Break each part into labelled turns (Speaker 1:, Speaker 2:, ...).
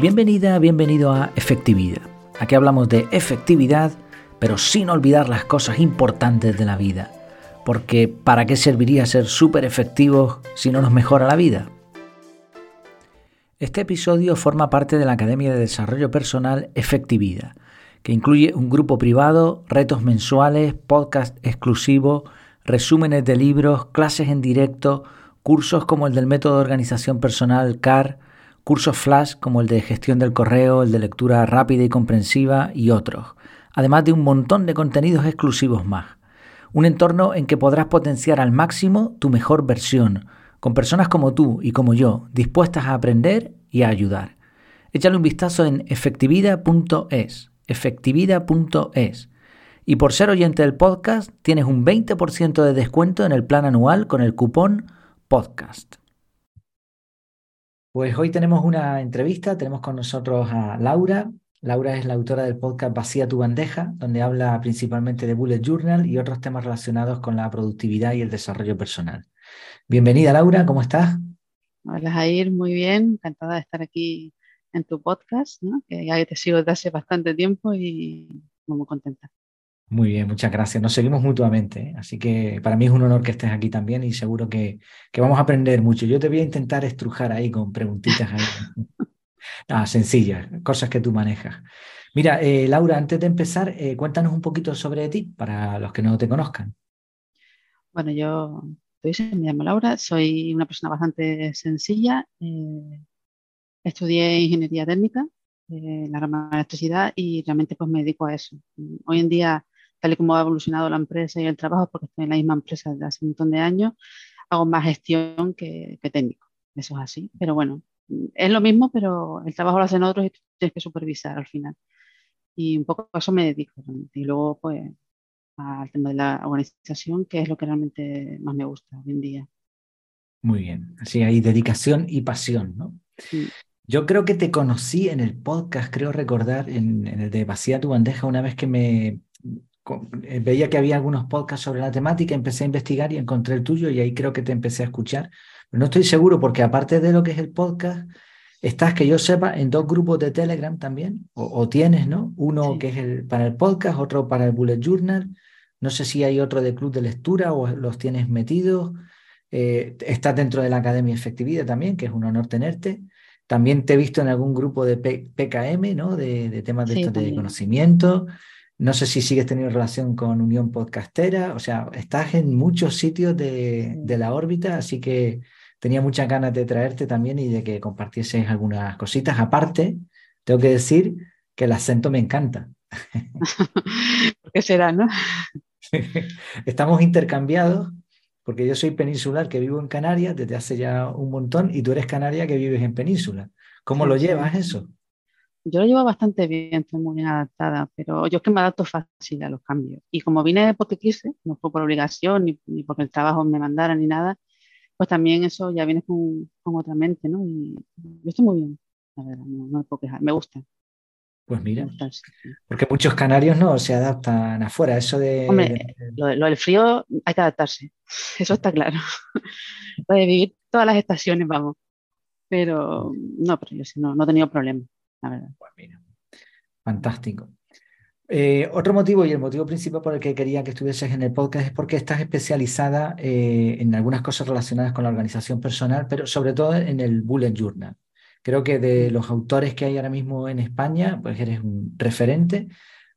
Speaker 1: Bienvenida, bienvenido a Efectividad. Aquí hablamos de efectividad, pero sin olvidar las cosas importantes de la vida. Porque ¿para qué serviría ser súper efectivos si no nos mejora la vida? Este episodio forma parte de la Academia de Desarrollo Personal Efectividad, que incluye un grupo privado, retos mensuales, podcast exclusivo, resúmenes de libros, clases en directo, cursos como el del método de organización personal CAR, cursos flash como el de gestión del correo, el de lectura rápida y comprensiva y otros, además de un montón de contenidos exclusivos más. Un entorno en que podrás potenciar al máximo tu mejor versión, con personas como tú y como yo, dispuestas a aprender y a ayudar. Échale un vistazo en efectividad.es, efectividad.es. Y por ser oyente del podcast, tienes un 20% de descuento en el plan anual con el cupón podcast. Pues hoy tenemos una entrevista, tenemos con nosotros a Laura. Laura es la autora del podcast Vacía tu bandeja, donde habla principalmente de Bullet Journal y otros temas relacionados con la productividad y el desarrollo personal. Bienvenida Laura, ¿cómo estás?
Speaker 2: Hola Jair, muy bien, encantada de estar aquí en tu podcast, que ya te sigo desde hace bastante tiempo y muy contenta.
Speaker 1: Muy bien, muchas gracias. Nos seguimos mutuamente, ¿eh? así que para mí es un honor que estés aquí también y seguro que, vamos a aprender mucho. Yo te voy a intentar estrujar ahí con preguntitas ah, sencillas, cosas que tú manejas. Mira, eh, Laura, antes de empezar, eh, cuéntanos un poquito sobre ti para los que no te conozcan.
Speaker 2: Bueno, yo me llamo Laura, soy una persona bastante sencilla. estudié ingeniería técnica en la rama de electricidad y realmente pues me dedico a eso. Hoy en día tal y como ha evolucionado la empresa y el trabajo, porque estoy en la misma empresa desde hace un montón de años, hago más gestión que, técnico. Eso es así. Pero bueno, es lo mismo, pero el trabajo lo hacen otros y tienes que supervisar al final. Y un poco a eso me dedico. Y luego, pues, al tema de la organización, que es lo que realmente más me gusta hoy en día.
Speaker 1: Muy bien. Así hay dedicación y pasión, ¿no? Yo creo que te conocí en el podcast, creo recordar, en, en, el de Vacía tu bandeja, una vez que me veía que había algunos podcasts sobre la temática, empecé a investigar y encontré el tuyo y ahí creo que te empecé a escuchar. Pero no estoy seguro porque aparte de lo que es el podcast, estás, que yo sepa, en dos grupos de Telegram también, o, tienes, ¿no? Uno que es el, para el podcast, otro para el Bullet Journal. No sé si hay otro de club de lectura o los tienes metidos. Eh, estás dentro de la Academia Efectividad también, que es un honor tenerte. También te he visto en algún grupo de PKM, ¿no? De, temas de, de conocimiento. No sé si sigues teniendo relación con Unión Podcastera, o sea, estás en muchos sitios de, la órbita, así que tenía muchas ganas de traerte también y de que compartieses algunas cositas. Aparte, tengo que decir que el acento me encanta.
Speaker 2: ¿Por qué será, no?
Speaker 1: Estamos intercambiados porque yo soy peninsular que vivo en Canarias desde hace ya un montón y tú eres canaria que vives en península. ¿Cómo lo llevas eso?
Speaker 2: Yo lo llevo bastante bien, estoy muy bien adaptada, pero yo es que me adapto fácil a los cambios. Y como vine porque quise, no fue por obligación ni, porque el trabajo me mandara ni nada, pues también eso ya viene con, otra mente, ¿no? Y yo estoy muy bien, la verdad, no, me puedo quejar, me gusta.
Speaker 1: Pues mira, porque muchos canarios no se adaptan afuera, eso de...
Speaker 2: Hombre, Lo, del frío hay que adaptarse, eso está claro. Puede vivir todas las estaciones, vamos. Pero no, pero yo sí no, no he tenido problemas la
Speaker 1: pues fantástico. Eh, otro motivo y el motivo principal por el que quería que estuvieses en el podcast es porque estás especializada eh, en algunas cosas relacionadas con la organización personal, pero sobre todo en el Bullet Journal. Creo que de los autores que hay ahora mismo en España, pues eres un referente,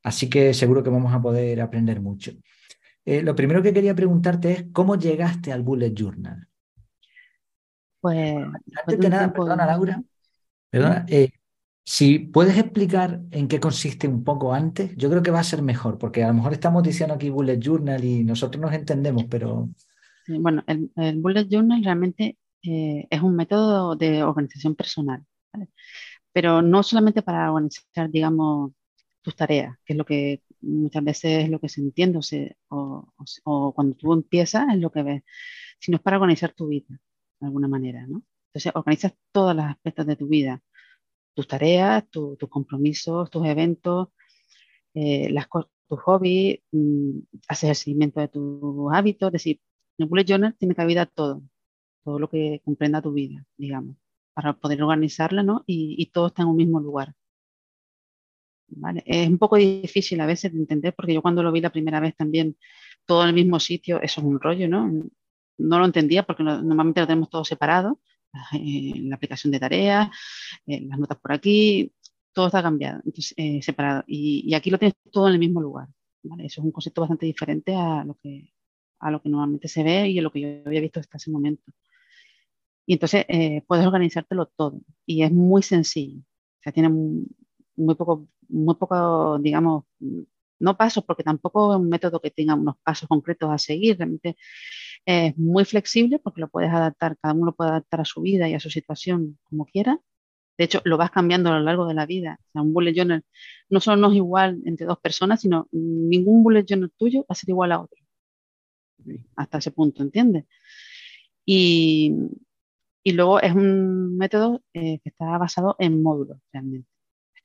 Speaker 1: así que seguro que vamos a poder aprender mucho. Eh, lo primero que quería preguntarte es cómo llegaste al Bullet Journal.
Speaker 2: Pues,
Speaker 1: antes de nada, perdona Laura, perdona, si puedes explicar en qué consiste un poco antes, yo creo que va a ser mejor, porque a lo mejor estamos diciendo aquí Bullet Journal y nosotros nos entendemos, pero...
Speaker 2: bueno, el, Bullet Journal realmente eh, es un método de organización personal, pero no solamente para organizar, digamos, tus tareas, que es lo que muchas veces es lo que se entiende o, cuando tú empiezas es lo que ves, sino es para organizar tu vida, de alguna manera, ¿no? Entonces, organizas todos los aspectos de tu vida tus tareas, tus compromisos, tus eventos, eh, las, tus hobbies, mm, haces el seguimiento de tus hábitos. Es decir, en el Bullet Journal tiene cabida todo, todo lo que comprenda tu vida, digamos. para poder organizarla, ¿no? Y, y, todo está en un mismo lugar. ¿Vale? Es un poco difícil a veces de entender porque yo cuando lo vi la primera vez también todo en el mismo sitio, eso es un rollo, ¿no? No lo entendía porque normalmente lo tenemos todo separado, la aplicación de tareas, las notas por aquí, todo está cambiado, entonces, eh, separado. Y, aquí lo tienes todo en el mismo lugar. Eso es un concepto bastante diferente a lo que, a lo que normalmente se ve y a lo que yo había visto hasta ese momento. Y entonces eh, puedes organizártelo todo y es muy sencillo. O sea, tiene muy poco, muy poco, digamos, no pasos, porque tampoco es un método que tenga unos pasos concretos a seguir. Realmente es muy flexible porque lo puedes adaptar, cada uno lo puede adaptar a su vida y a su situación como quiera. De hecho, lo vas cambiando a lo largo de la vida. O sea, un bullet journal no solo no es igual entre dos personas, sino ningún bullet journal tuyo va a ser igual a otro. Hasta ese punto, ¿entiendes? Y, y luego es un método eh, que está basado en módulos, realmente.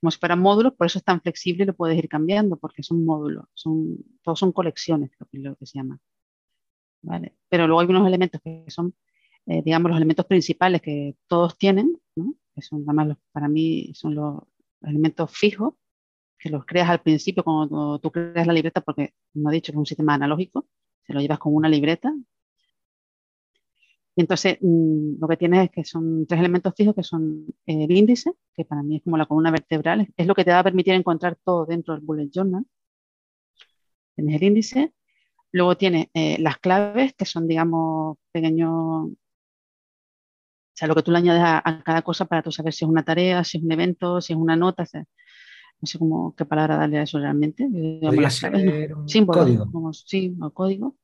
Speaker 2: Como si fueran módulos, por eso es tan flexible y lo puedes ir cambiando, porque son módulos, son, todos son colecciones, lo que, se llama. ¿Vale? Pero luego hay unos elementos que son, eh, digamos, los elementos principales que todos tienen, ¿no? que son además para mí son los elementos fijos, que los creas al principio cuando tú creas la libreta, porque no he dicho que es un sistema analógico, se lo llevas con una libreta, y entonces mm, lo que tienes es que son tres elementos fijos que son el índice, que para mí es como la columna vertebral, es lo que te va a permitir encontrar todo dentro del bullet journal. Tienes el índice, luego tienes eh, las claves, que son, digamos, pequeños, o sea, lo que tú le añades a, cada cosa para tú saber si es una tarea, si es un evento, si es una nota, no sé cómo, qué palabra darle a eso realmente.
Speaker 1: Digamos, claves, código.
Speaker 2: sí, o código.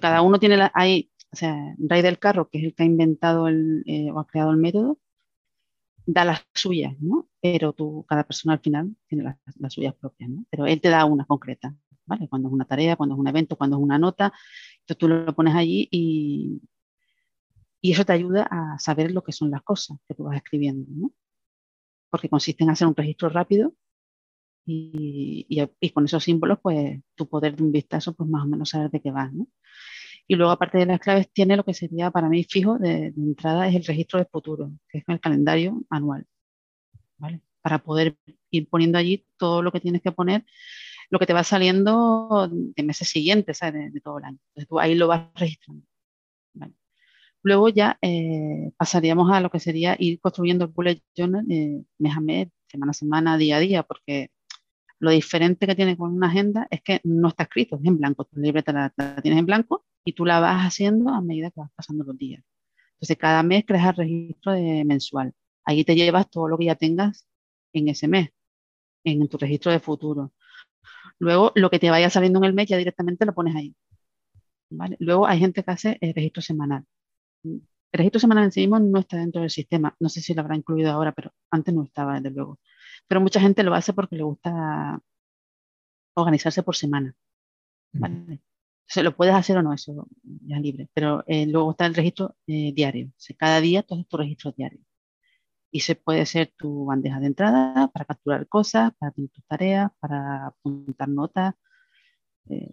Speaker 2: cada uno tiene, la, hay o sea, Ray del Carro, que es el que ha inventado el, eh, o ha creado el método, da las suyas, ¿no? Pero tú, cada persona al final tiene las, suyas propias, ¿no? Pero él te da una concreta, ¿vale? Cuando es una tarea, cuando es un evento, cuando es una nota, entonces tú lo pones allí y, y eso te ayuda a saber lo que son las cosas que tú vas escribiendo, ¿no? Porque consiste en hacer un registro rápido y, y, y, con esos símbolos, pues, tu poder de un vistazo, pues más o menos saber de qué vas, ¿no? Y luego, aparte de las claves, tiene lo que sería para mí fijo de, entrada, es el registro de futuro, que es el calendario anual. Para poder ir poniendo allí todo lo que tienes que poner, lo que te va saliendo de meses siguientes, ¿sabes? De, todo el año. Entonces tú ahí lo vas registrando. Luego ya eh, pasaríamos a lo que sería ir construyendo el bullet journal eh, mes a mes, semana a semana, día a día, porque lo diferente que tiene con una agenda es que no está escrito, es en blanco. Tu libreta la tienes en blanco y tú la vas haciendo a medida que vas pasando los días. Entonces, cada mes creas el registro mensual. Ahí te llevas todo lo que ya tengas en ese mes, en tu registro de futuro. Luego, lo que te vaya saliendo en el mes ya directamente lo pones ahí. ¿vale? Luego, hay gente que hace el registro semanal. El registro semanal en sí mismo no está dentro del sistema. No sé si lo habrá incluido ahora, pero antes no estaba, desde luego. Pero mucha gente lo hace porque le gusta organizarse por semana. ¿vale? Se lo puedes hacer o no, eso ya es libre. Pero eh, luego está el registro eh, diario. cada día todo tu registro diario. Y se puede ser tu bandeja de entrada para capturar cosas, para tener tus tareas, para apuntar notas, eh,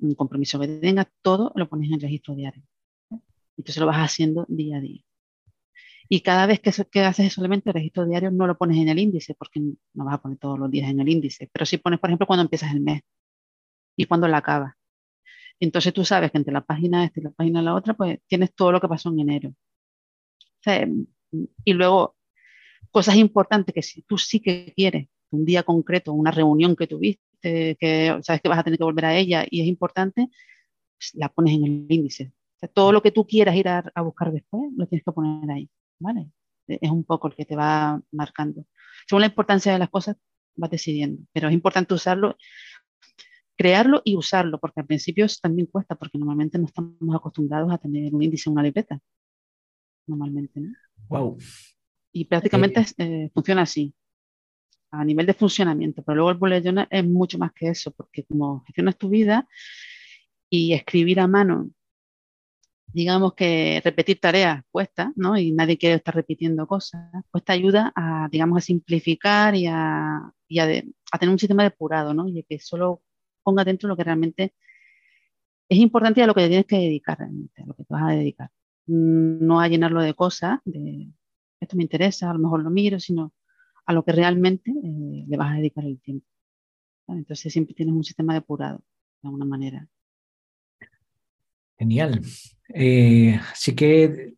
Speaker 2: un compromiso que tengas, todo lo pones en el registro diario. Entonces lo vas haciendo día a día. Y cada vez que, que, haces solamente el registro diario no lo pones en el índice, porque no vas a poner todos los días en el índice, pero sí pones, por ejemplo, cuando empiezas el mes y cuando la acabas. Entonces tú sabes que entre la página esta y la página la otra, pues tienes todo lo que pasó en enero. y luego, cosas importantes que si tú sí que quieres, un día concreto, una reunión que tuviste, que sabes que vas a tener que volver a ella y es importante, pues la pones en el índice. todo lo que tú quieras ir a, a, buscar después, lo tienes que poner ahí, ¿vale? Es un poco el que te va marcando. Según la importancia de las cosas, vas decidiendo, pero es importante usarlo crearlo y usarlo, porque al principio también cuesta, porque normalmente no estamos acostumbrados a tener un índice en una libreta. Normalmente, ¿no?
Speaker 1: Wow.
Speaker 2: Y prácticamente eh, eh, funciona así, a nivel de funcionamiento, pero luego el bullet journal es mucho más que eso, porque como gestionas tu vida y escribir a mano, digamos que repetir tareas cuesta, ¿no? Y nadie quiere estar repitiendo cosas, pues te ayuda a, digamos, a simplificar y a, y a, a tener un sistema depurado, ¿no? Y que solo ponga dentro lo que realmente es importante y a lo que te tienes que dedicar realmente, a lo que te vas a dedicar. No a llenarlo de cosas, de, esto me interesa, a lo mejor lo miro, sino a lo que realmente eh, le vas a dedicar el tiempo. Entonces siempre tienes un sistema depurado, de alguna manera.
Speaker 1: Genial. Eh, así que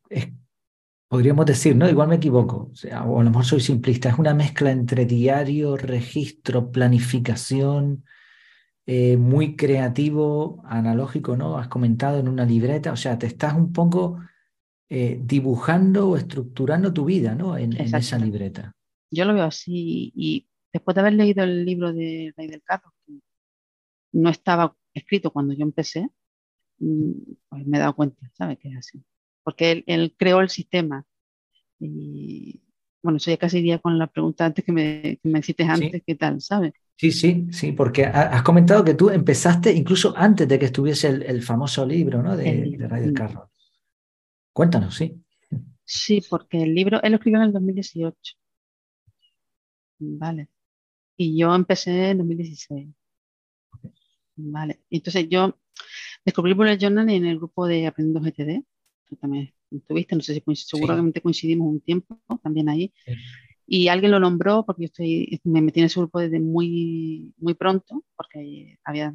Speaker 1: podríamos decir, ¿no? Igual me equivoco, o, a lo mejor soy simplista, es una mezcla entre diario, registro, planificación, eh, muy creativo, analógico, ¿no? Has comentado en una libreta, o sea, te estás un poco eh, dibujando o estructurando tu vida, ¿no? En, esa libreta.
Speaker 2: Yo lo veo así y después de haber leído el libro de Rey del Carro, que no estaba escrito cuando yo empecé, mm, pues me he dado cuenta, ¿sabes? Que es así. Porque él, creó el sistema. Y bueno, eso ya casi iría con la pregunta antes que me, que me hiciste antes, ¿qué tal? ¿Sabes?
Speaker 1: Sí, sí, sí, porque has comentado que tú empezaste incluso antes de que estuviese el, famoso libro ¿no? de, de Ray del Carro. Cuéntanos, sí.
Speaker 2: Sí, porque el libro, él lo escribió en el 2018. Vale. Y yo empecé en 2016. Vale. Entonces yo descubrí Bullet Journal en el grupo de Aprendiendo GTD. Tú también estuviste, no sé si seguramente coincidimos un tiempo también ahí. Y alguien lo nombró porque yo estoy, me metí en ese grupo desde muy, muy pronto, porque había,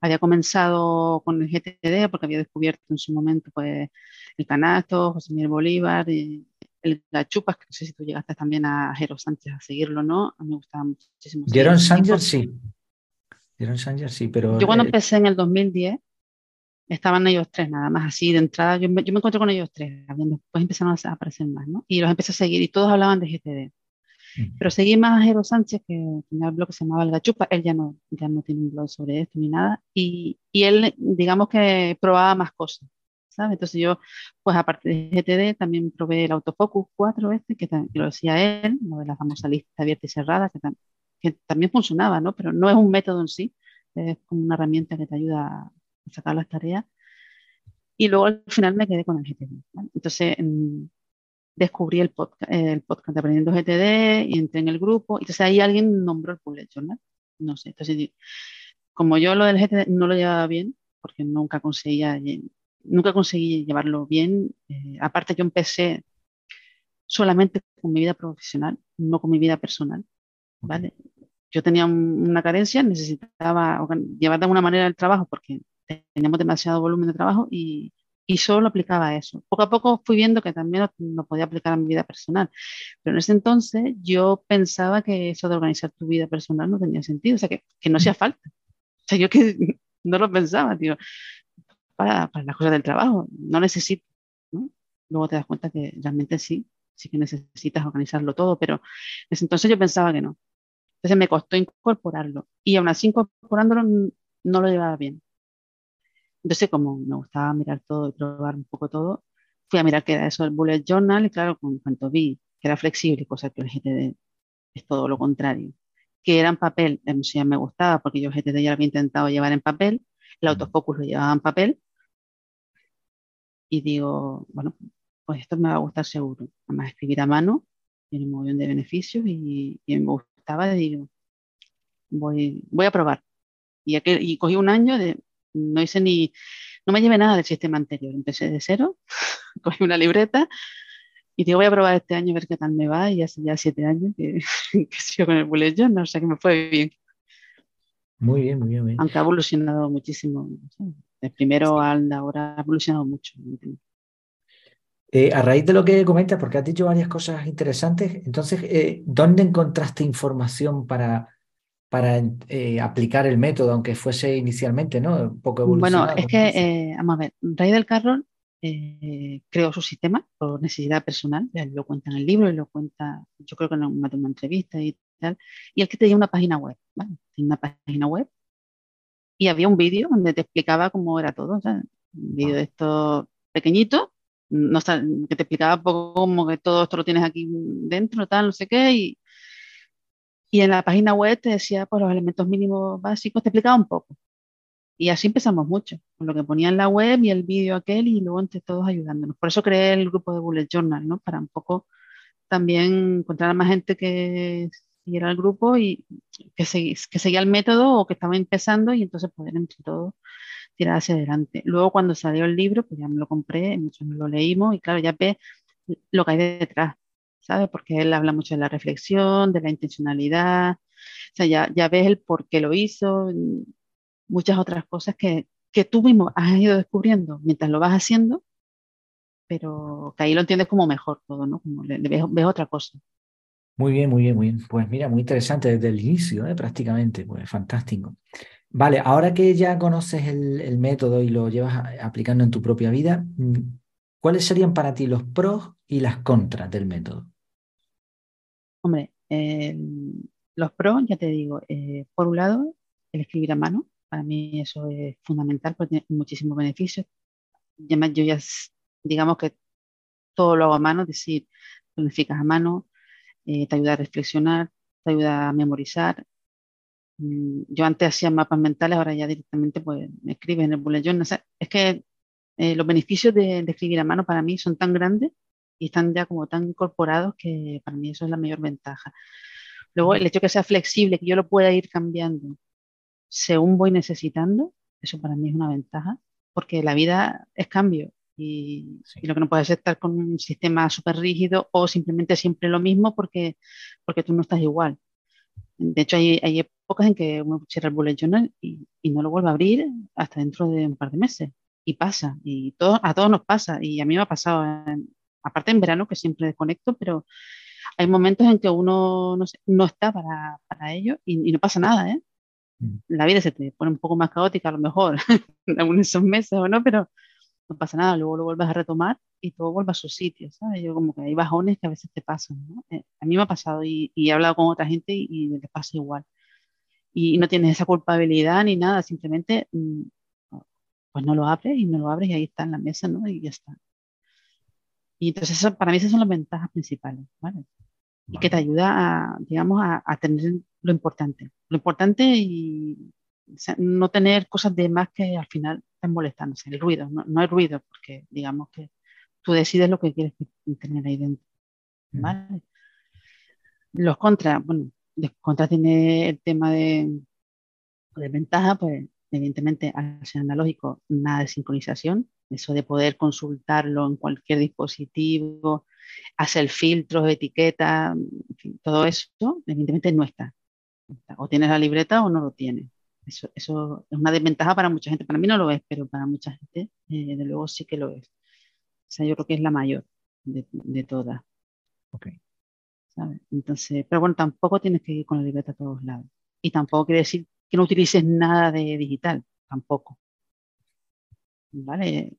Speaker 2: había comenzado con el GTD, porque había descubierto en su momento pues, el canasto, José Miguel Bolívar, y el Gachupas, que no sé si tú llegaste también a Jero Sánchez a seguirlo, ¿no? A mí me gustaba muchísimo.
Speaker 1: Jeron Sánchez sí. Jeron Sánchez sí, pero...
Speaker 2: Yo cuando empecé en el 2010, estaban ellos tres nada más así de entrada. Yo me, yo me encontré con ellos tres, después empezaron a aparecer más, ¿no? Y los empecé a seguir y todos hablaban de GTD. Pero seguí más a Jero Sánchez, que tenía el blog que se llamaba El Gachupa, él ya no, ya no tiene un blog sobre esto ni nada, y, y él, digamos que probaba más cosas, ¿sabes? Entonces yo, pues aparte de GTD, también probé el Autofocus 4 este, que, que lo decía él, lo de la famosa lista abierta y cerrada, que, que también funcionaba, ¿no? Pero no es un método en sí, es como una herramienta que te ayuda sacar las tareas. Y luego al final me quedé con el GTD. Entonces descubrí el podcast, el podcast de Aprendiendo GTD y entré en el grupo. Entonces ahí alguien nombró el bullet journal. No sé. Entonces, como yo lo del GTD no lo llevaba bien, porque nunca conseguía, nunca conseguí llevarlo bien. Eh, aparte, yo empecé solamente con mi vida profesional, no con mi vida personal. ¿vale? Yo tenía una carencia, necesitaba llevar de alguna manera el trabajo porque teníamos demasiado volumen de trabajo y, y solo aplicaba eso. Poco a poco fui viendo que también lo, podía aplicar a mi vida personal, pero en ese entonces yo pensaba que eso de organizar tu vida personal no tenía sentido, o sea, que, que no hacía falta. O sea, yo que no lo pensaba, tío, para, para las cosas del trabajo, no necesito, ¿no? Luego te das cuenta que realmente sí, sí que necesitas organizarlo todo, pero en ese entonces yo pensaba que no. Entonces me costó incorporarlo y aún así incorporándolo no lo llevaba bien. Entonces, como me gustaba mirar todo y probar un poco todo, fui a mirar qué era eso del bullet journal y claro, con cuanto vi que era flexible, cosa que el GTD es todo lo contrario, que era en papel, eso ya me gustaba porque yo GTD ya lo había intentado llevar en papel, el autofocus lo llevaba en papel y digo, bueno, pues esto me va a gustar seguro. Además, escribir a mano tiene un montón de beneficios y, y me gustaba, digo, voy, voy a probar. Y, aquel, y cogí un año de, no hice ni, no me llevé nada del sistema anterior. Empecé de cero, cogí una libreta y digo, voy a probar este año a ver qué tal me va. Y hace ya siete años que, que sigo con el bullet journal, o sea que me fue bien.
Speaker 1: Muy bien, muy bien.
Speaker 2: Aunque ha evolucionado muchísimo. De primero al ahora ha evolucionado mucho.
Speaker 1: Eh, a raíz de lo que comentas, porque has dicho varias cosas interesantes, entonces, eh, ¿dónde encontraste información para, para eh, aplicar el método, aunque fuese inicialmente ¿no? un poco evolucionado.
Speaker 2: Bueno, es que, eh, vamos a ver, Ray del Carroll eh, creó su sistema por necesidad personal, lo cuenta en el libro y lo cuenta, yo creo que en una, una entrevista y tal, y el que tenía una página web, ¿vale? Tenía una página web y había un vídeo donde te explicaba cómo era todo, un vídeo de esto pequeñito, no, que te explicaba poco como que todo esto lo tienes aquí dentro, tal, no sé qué, y, y en la página web te decía pues, los elementos mínimos básicos, te explicaba un poco. Y así empezamos mucho, con lo que ponía en la web y el vídeo aquel y luego entre todos ayudándonos. Por eso creé el grupo de Bullet Journal, ¿no? Para un poco también encontrar a más gente que siguiera el grupo y que, que seguía el método o que estaba empezando y entonces poder entre todos tirar hacia adelante. Luego cuando salió el libro, pues ya me lo compré, muchos me lo leímos y claro, ya ves lo que hay detrás ¿sabes? Porque él habla mucho de la reflexión, de la intencionalidad, o sea, ya, ya ves el por qué lo hizo, muchas otras cosas que, que tú mismo has ido descubriendo mientras lo vas haciendo, pero que ahí lo entiendes como mejor todo, ¿no? Como le, ves, otra cosa.
Speaker 1: Muy bien, muy bien, muy bien. Pues mira, muy interesante desde el inicio, ¿eh? prácticamente, pues fantástico. Vale, ahora que ya conoces el, el método y lo llevas aplicando en tu propia vida, mm, ¿cuáles serían para ti los pros y las contras del método?
Speaker 2: Hombre, los pros, ya te digo, eh, por un lado, el escribir a mano, para mí eso es fundamental porque tiene muchísimos beneficios. yo ya, digamos que todo lo hago a mano, es decir, planificas a mano, eh, te ayuda a reflexionar, te ayuda a memorizar. Mm, yo antes hacía mapas mentales, ahora ya directamente pues me escribes en el bullet journal. es que eh, los beneficios de, de, escribir a mano para mí son tan grandes y están ya como tan incorporados que para mí eso es la mayor ventaja. Luego, el hecho de que sea flexible, que yo lo pueda ir cambiando según voy necesitando, eso para mí es una ventaja, porque la vida es cambio y, lo que no puedes es estar con un sistema súper rígido o simplemente siempre lo mismo porque, porque tú no estás igual. De hecho, hay, hay épocas en que uno cierra el bullet journal y, y, no lo vuelve a abrir hasta dentro de un par de meses. Y pasa, y todo, a todos nos pasa, y a mí me ha pasado, aparte en verano que siempre desconecto, pero hay momentos en que uno no, no está para, para ello y, y, no pasa nada, ¿eh? Mm. La vida se te pone un poco más caótica a lo mejor en esos meses o no, pero no pasa nada, luego lo vuelves a retomar y todo vuelve a su sitio, ¿sabes? Yo como que hay bajones que a veces te pasan, ¿no? Eh, a mí me ha pasado y, y, he hablado con otra gente y, y les pasa igual. Y, no tienes esa culpabilidad ni nada, simplemente mm, pues no lo abres y no lo abres y ahí está en la mesa, ¿no? Y ya está. Y entonces eso, para mí esas son las ventajas principales, ¿vale? Y que te ayuda a, digamos, a, a, tener lo importante. Lo importante y no tener cosas de más que al final estén molestando. el ruido, no, no, hay ruido, porque digamos que tú decides lo que quieres tener ahí dentro, ¿vale? Los contras, bueno, los contras tiene el tema de, de ventaja, pues evidentemente al ser analógico, nada de sincronización, eso de poder consultarlo en cualquier dispositivo, hacer filtros, etiquetas, en fin, todo eso, evidentemente no está. O tienes la libreta o no lo tienes. Eso, eso, es una desventaja para mucha gente. Para mí no lo es, pero para mucha gente, eh, de luego sí que lo es. O sea, yo creo que es la mayor de, de todas.
Speaker 1: Ok.
Speaker 2: Entonces, pero bueno, tampoco tienes que ir con la libreta a todos lados. Y tampoco quiere decir que no utilices nada de digital, tampoco. ¿Vale?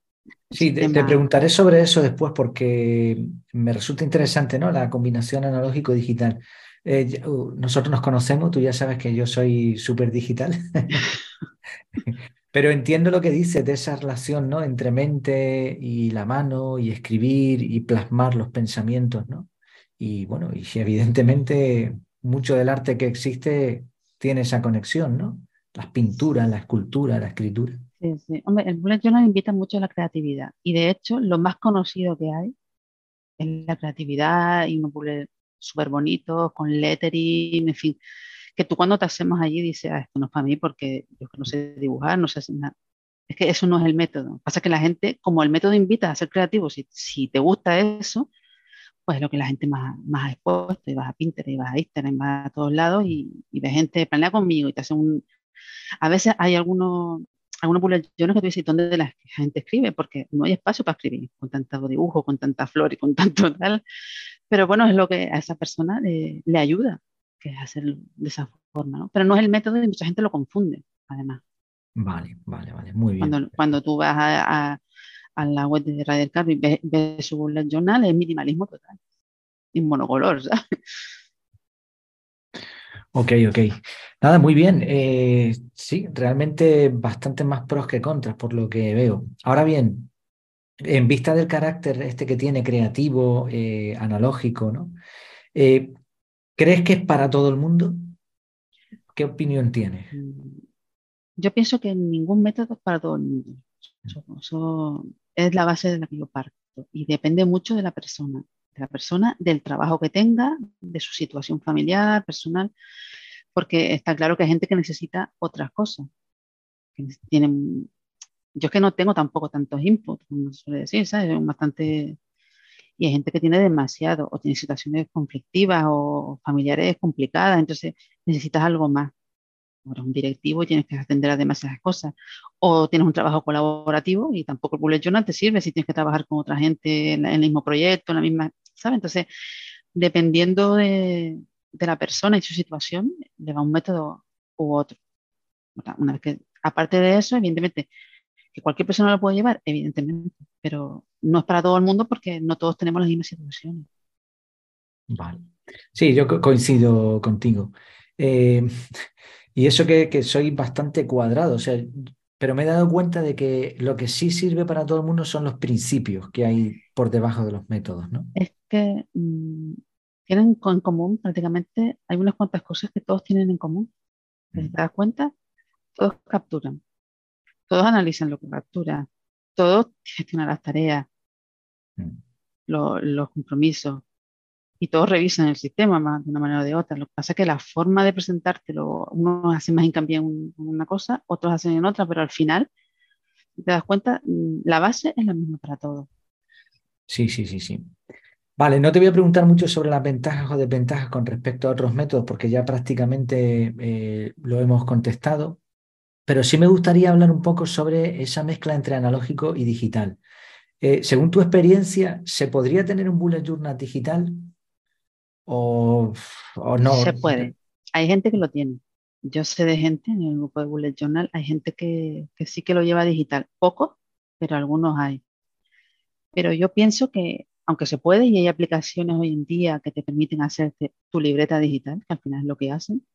Speaker 1: Sí, te, preguntaré sobre eso después porque me resulta interesante, ¿no? La combinación analógico-digital. Eh, uh, nosotros nos conocemos, tú ya sabes que yo soy súper digital, pero entiendo lo que dices de esa relación, ¿no? Entre mente y la mano y escribir y plasmar los pensamientos, ¿no? Y bueno, y evidentemente mucho del arte que existe tiene esa conexión, ¿no? Las pinturas, la escultura, la escritura.
Speaker 2: Sí, sí. Hombre, el bullet journal invita mucho a la creatividad y de hecho lo más conocido que hay es la creatividad y unos bullet súper bonitos, con lettering, en fin, que tú cuando te hacemos allí dices, ah, esto no es para mí porque yo no sé dibujar, no sé hacer nada. Es que eso no es el método. Pasa que la gente, como el método invita a ser creativo, si, si te gusta eso, pues es lo que la gente más, más ha expuesto, y vas a Pinterest, y vas a Instagram, vas a todos lados y, y ves gente, planea conmigo y te hace un... A veces hay algunos algunos publicaciones que tú dices, ¿dónde la gente escribe? Porque no hay espacio para escribir con tanto dibujo, con tanta flor y con tanto tal. Pero bueno, es lo que a esa persona le, le ayuda, que es hacerlo de esa forma, ¿no? Pero no es el método y mucha gente lo confunde, además.
Speaker 1: Vale, vale, vale, muy bien.
Speaker 2: Cuando, cuando tú vas a, a, a, la web de Radio Carbo y ves, ves, su bullet journal, es minimalismo total. Y monocolor, ¿sabes?
Speaker 1: Ok, ok. Nada, muy bien. Eh, sí, realmente bastante más pros que contras por lo que veo. Ahora bien, en vista del carácter este que tiene creativo, eh, analógico, ¿no? Eh, ¿Crees que es para todo el mundo? ¿Qué opinión tienes? Mm,
Speaker 2: yo pienso que ningún método es para todo el mundo. Eso, es la base de la que yo parto y depende mucho de la persona de la persona, del trabajo que tenga, de su situación familiar, personal, porque está claro que hay gente que necesita otras cosas. Tienen, yo es que no tengo tampoco tantos inputs, como suele decir, ¿sabes? Bastante... Y hay gente que tiene demasiado o tiene situaciones conflictivas o familiares complicadas, entonces necesitas algo más. Ahora un directivo y tienes que atender a demasiadas cosas. O tienes un trabajo colaborativo y tampoco el bullet journal te sirve si tienes que trabajar con otra gente en, el mismo proyecto, en la misma, ¿sabes? Entonces, dependiendo de, de la persona y su situación, le va un método u otro. Una vez que, aparte de eso, evidentemente, que cualquier persona lo puede llevar, evidentemente, pero no es para todo el mundo porque no todos tenemos las mismas situaciones.
Speaker 1: Vale. Sí, yo coincido contigo. Eh, y eso que, que, soy bastante cuadrado, o sea, pero me he dado cuenta de que lo que sí sirve para todo el mundo son los principios que hay por debajo de los métodos, ¿no?
Speaker 2: Es que mm, tienen en común prácticamente, hay unas cuantas cosas que todos tienen en común. ¿Te mm. das cuenta? Todos capturan, todos analizan lo que capturan, todos gestionan las tareas, mm. los compromisos y todos revisan el sistema más de una manera o de otra. Lo que pasa es que la forma de presentártelo, unos hacen más hincapié en una cosa, otros hacen en otra, pero al final, te das cuenta, la base es la misma para todos.
Speaker 1: Sí, sí, sí, sí. Vale, no te voy a preguntar mucho sobre las ventajas o desventajas con respecto a otros métodos, porque ya prácticamente eh, lo hemos contestado, pero sí me gustaría hablar un poco sobre esa mezcla entre analógico y digital. Eh, según tu experiencia, ¿se podría tener un bullet journal digital o, no?
Speaker 2: Se puede. Hay gente que lo tiene. Yo sé de gente en el grupo de bullet journal, hay gente que, que sí que lo lleva digital. Poco, pero algunos hay. Pero yo pienso que aunque se puede y hay aplicaciones hoy en día que te permiten hacerte tu libreta digital, que al final es lo que hacen.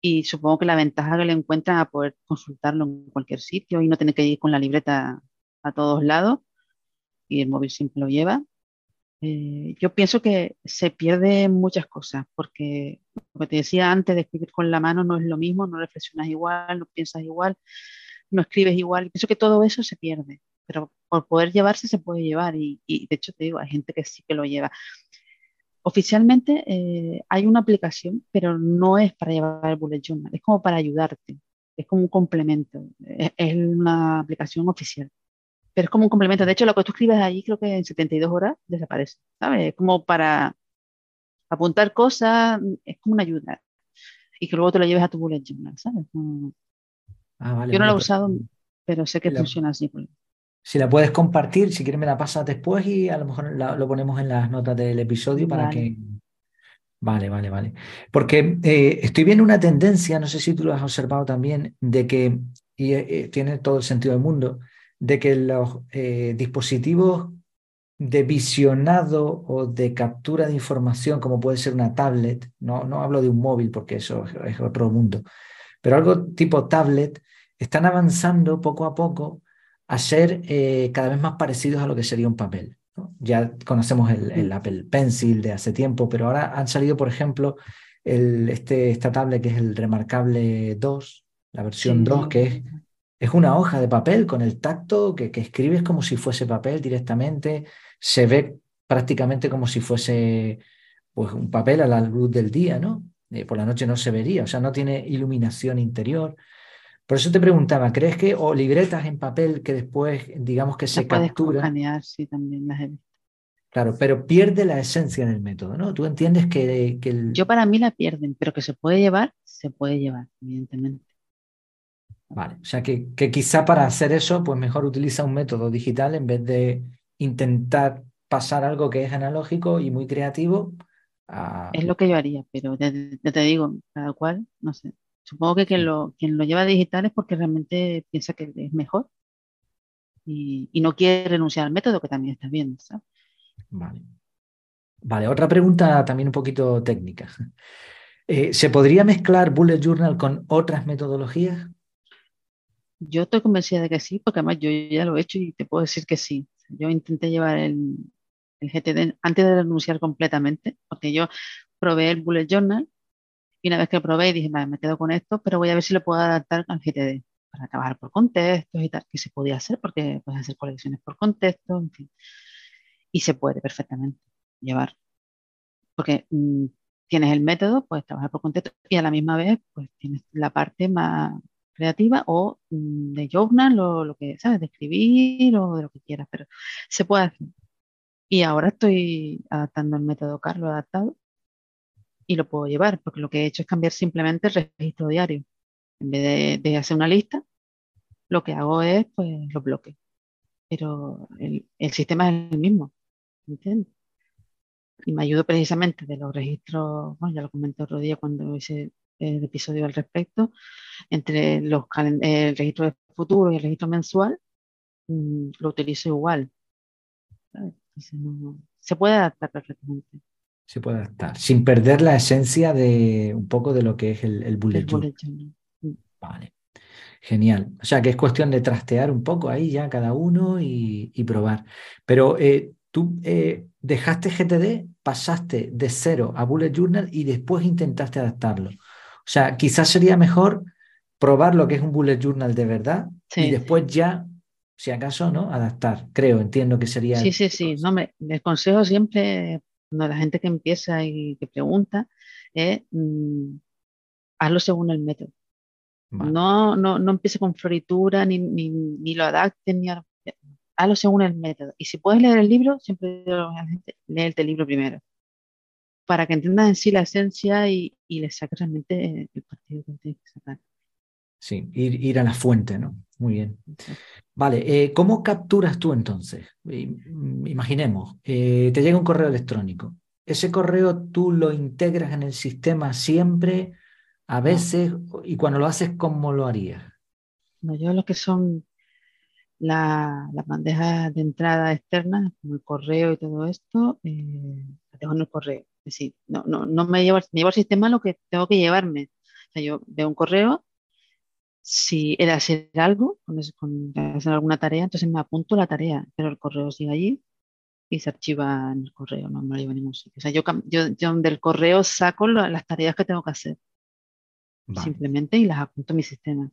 Speaker 2: Y supongo que la ventaja que le encuentran a poder consultarlo en cualquier sitio y no tener que ir con la libreta a todos lados y el móvil siempre lo lleva. Eh, yo pienso que se pierden muchas cosas porque que te decía antes de escribir con la mano no es lo mismo, no reflexionas igual, no piensas igual, no escribes igual. Pienso que todo eso se pierde pero por poder llevarse se puede llevar y, de hecho te digo, hay gente que sí que lo lleva. Oficialmente eh, hay una aplicación, pero no es para llevar el bullet journal, es como para ayudarte, es como un complemento, es, una aplicación oficial, pero es como un complemento. De hecho, lo que tú escribes ahí creo que en 72 horas desaparece, ¿sabes? Es como para apuntar cosas, es como una ayuda y que luego te lo lleves a tu bullet journal, ¿sabes? Ah, Yo no lo he usado, pero sé que funciona así.
Speaker 1: Si la puedes compartir, si quieres me la pasas después y a lo mejor lo ponemos en las notas del episodio para que... Vale, vale, vale. Porque eh, estoy viendo una tendencia, no sé si tú lo has observado también, de que, y eh, eh, tiene todo el sentido del mundo, de que los dispositivos de visionado o de captura de información, como puede ser una tablet, no, no hablo de un móvil porque eso es otro mundo, pero algo tipo tablet, están avanzando poco a poco a ser eh, cada vez más parecidos a lo que sería un papel. Ya conocemos el, Apple Pencil de hace tiempo, pero ahora han salido, por ejemplo, el, este, esta tablet que es el Remarkable 2, la versión 2, que es, es una hoja de papel con el tacto que, que escribes como si fuese papel directamente, se ve prácticamente como si fuese pues, un papel a la luz del día, ¿no? Eh, por la noche no se vería, o sea, no tiene iluminación interior. Por eso te preguntaba, ¿crees que o libretas en papel que después, digamos que se captura?
Speaker 2: sí, también las he visto.
Speaker 1: Claro, pero pierde la esencia del método, ¿no? Tú entiendes que, que
Speaker 2: Yo para mí la pierden, pero que se puede llevar, se puede llevar, evidentemente.
Speaker 1: Vale, o sea que, que quizá para hacer eso, pues mejor utiliza un método digital en vez de intentar pasar algo que es analógico y muy creativo.
Speaker 2: Es lo que yo haría, pero ya te digo, cada cual, no sé. Supongo que quien lo, quien lo lleva digital es porque realmente piensa que es mejor y, no quiere renunciar al método, que también está bien.
Speaker 1: Vale. Vale, otra pregunta también un poquito técnica. Eh, ¿Se podría mezclar Bullet Journal con otras metodologías?
Speaker 2: Yo estoy convencida de que sí, porque además yo ya lo he hecho y te puedo decir que sí. Yo intenté llevar el, el GTD antes de renunciar completamente, porque yo probé el Bullet Journal y una vez que lo probé, dije, vale, me quedo con esto, pero voy a ver si lo puedo adaptar al GTD para trabajar por contextos y tal, que se podía hacer porque puedes hacer colecciones por contexto, en fin. Y se puede perfectamente llevar. Porque mm, tienes el método, puedes trabajar por contexto y a la misma vez pues tienes la parte más creativa o mm, de journal o lo que, ¿sabes? De escribir o de lo que quieras, pero se puede hacer. Y ahora estoy adaptando el método Carlos adaptado y lo puedo llevar, porque lo que he hecho es cambiar simplemente el registro diario. En vez de, hacer una lista, lo que hago es pues los bloques. Pero el, sistema es el mismo, ¿entiendes? Y me ayudo precisamente de los registros, bueno, ya lo comenté otro día cuando hice el episodio al respecto, entre los el registro de futuro y el registro mensual, mm, lo utilizo igual. se puede adaptar perfectamente.
Speaker 1: Se puede adaptar, sin perder la esencia de un poco de lo que es el, bullet, journal. Vale, genial. O sea que es cuestión de trastear un poco ahí ya cada uno y, probar. Pero eh, tú eh, dejaste GTD, pasaste de cero a bullet journal y después intentaste adaptarlo. O sea, quizás sería mejor probar lo que es un bullet journal de verdad y después ya, si acaso, ¿no? Adaptar. Creo, entiendo que sería.
Speaker 2: Sí, sí, sí. No, me, les consejo siempre, cuando la gente que empieza y que pregunta, es mm, hazlo según el método. No, no, no empiece con floritura, ni, ni, lo adapten, ni hazlo según el método. Y si puedes leer el libro, siempre digo a la gente, lee el libro primero para que entiendan en sí la esencia y, y les saque realmente el partido que tienes que sacar.
Speaker 1: Sí, ir, a la fuente, ¿no? Muy bien. Vale, eh, ¿cómo capturas tú entonces? Imaginemos, eh, te llega un correo electrónico. ¿Ese correo tú lo integras en el sistema siempre, a veces, y cuando lo haces, cómo lo harías?
Speaker 2: No, yo lo que son las bandejas de entrada externas, como el correo y todo esto, eh, dejo en el correo. Es decir, no, no, no me llevo, me llevo al sistema lo que tengo que llevarme. O sea, yo veo un correo, si era hacer algo, con, hacer alguna tarea, entonces me apunto la tarea, pero el correo sigue allí y se archiva en el correo, no me lo llevo a ningún sitio. O sea, yo, yo, del correo saco las tareas que tengo que hacer. Simplemente y las apunto a mi sistema.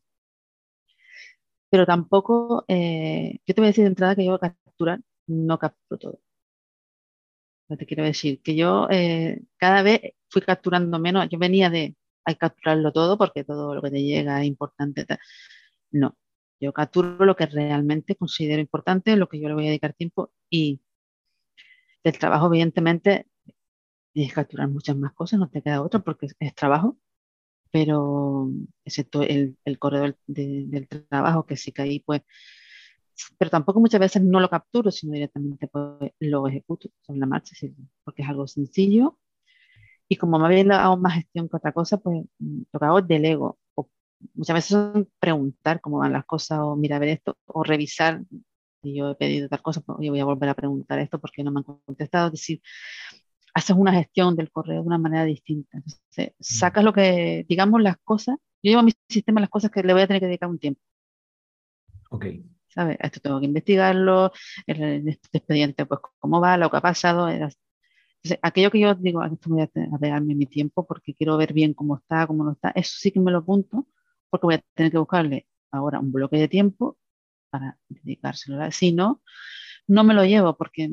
Speaker 2: Pero tampoco, eh, yo te voy a decir de entrada que yo voy a capturar, no capturo todo te quiero decir que yo eh, cada vez fui capturando menos. Yo venía de hay que capturarlo todo porque todo lo que te llega es importante. No, yo capturo lo que realmente considero importante, lo que yo le voy a dedicar tiempo y del trabajo, evidentemente, tienes que capturar muchas más cosas, no te queda otra porque es, trabajo, pero excepto el, el correo del trabajo, que sí que ahí pues pero tampoco muchas veces no lo capturo, sino directamente pues, lo ejecuto sobre la marcha, porque es algo sencillo. Y como más bien hago más gestión que otra cosa, pues mm, lo que hago es delego. O muchas veces son preguntar cómo van las cosas, o mira, ver esto, o revisar. Si yo he pedido tal cosa, pues voy a volver a preguntar esto porque no me han contestado. Es decir, haces una gestión del correo de una manera distinta. Entonces, mm. sacas lo que, digamos, las cosas. Yo llevo a mi sistema las cosas que le voy a tener que dedicar un tiempo.
Speaker 1: Ok.
Speaker 2: ¿sabes? Esto tengo que investigarlo, el, este expediente, pues cómo va, lo que ha pasado. Aquello que yo digo, esto voy a, pegarme mi tiempo porque quiero ver bien cómo está, cómo no está, eso sí que me lo apunto porque voy a tener que buscarle ahora un bloque de tiempo para dedicárselo. Si no, no me lo llevo porque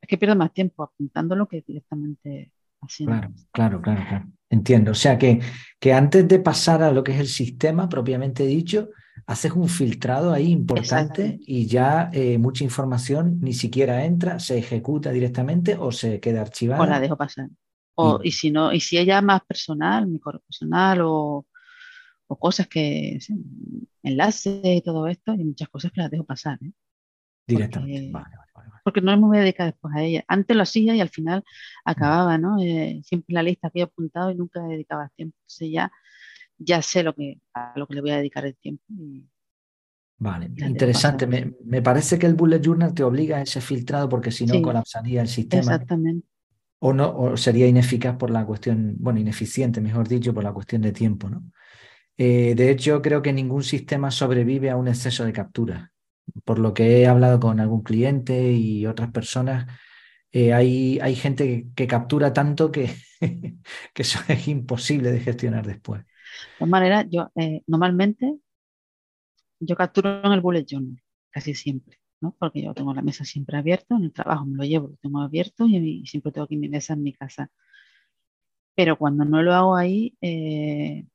Speaker 2: es que pierdo más tiempo apuntándolo que directamente haciendo.
Speaker 1: Claro, claro, claro, claro. Entiendo. O sea que, que antes de pasar a lo que es el sistema propiamente dicho, haces un filtrado ahí importante y ya eh, mucha información ni siquiera entra, se ejecuta directamente o se queda archivada.
Speaker 2: O la dejo pasar. O, y, si no, y si ella más personal, mi correo personal o, o cosas que, enlaces y todo esto, hay muchas cosas que las dejo pasar. ¿eh?
Speaker 1: Directamente. Porque, vale,
Speaker 2: vale, porque no me voy a dedicar después a ella. Antes lo hacía y al final acababa, ¿no? Eh, siempre la lista había apuntado y nunca dedicaba tiempo. Entonces ya ya sé lo que, a lo que le voy a dedicar el tiempo.
Speaker 1: vale, interesante. Me, parece que el bullet journal te obliga a ese filtrado porque si no colapsaría el sistema.
Speaker 2: Exactamente.
Speaker 1: O, no, o sería ineficaz por la cuestión, bueno, ineficiente, mejor dicho, por la cuestión de tiempo, ¿no? Eh, de hecho, creo que ningún sistema sobrevive a un exceso de captura. Por lo que he hablado con algún cliente y otras personas, eh, hay, hay, gente que, captura tanto que, que eso es imposible de gestionar después.
Speaker 2: De todas maneras, yo eh, normalmente yo capturo en el bullet journal, casi siempre, ¿no? Porque yo tengo la mesa siempre abierta, en el trabajo me lo llevo, lo tengo abierto y, siempre tengo aquí mi mesa en mi casa. Pero cuando no lo hago ahí, eh,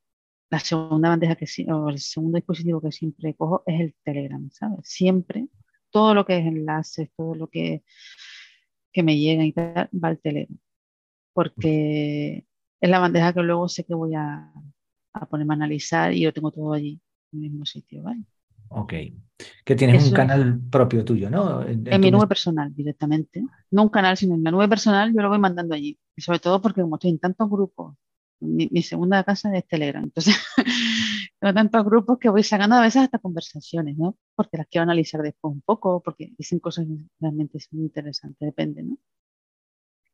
Speaker 2: la segunda bandeja que o el segundo dispositivo que siempre cojo es el Telegram, ¿sabes? Siempre, todo lo que es enlaces, todo lo que, que me llegan y tal, va al Telegram. Porque es la bandeja que luego sé que voy a, a ponerme a analizar y yo tengo todo allí, en el mismo sitio, ¿vale?
Speaker 1: Ok. Que tienes un canal propio tuyo, ¿no?
Speaker 2: En, mi nube personal directamente. No un canal, sino en la nube personal yo lo voy mandando allí. Y sobre todo porque como estoy en tantos grupos, mi, segunda casa es Telegram. Entonces, tengo tantos grupos que voy sacando a veces hasta conversaciones, ¿no? Porque las quiero analizar después un poco, porque dicen cosas realmente muy interesantes, depende, ¿no?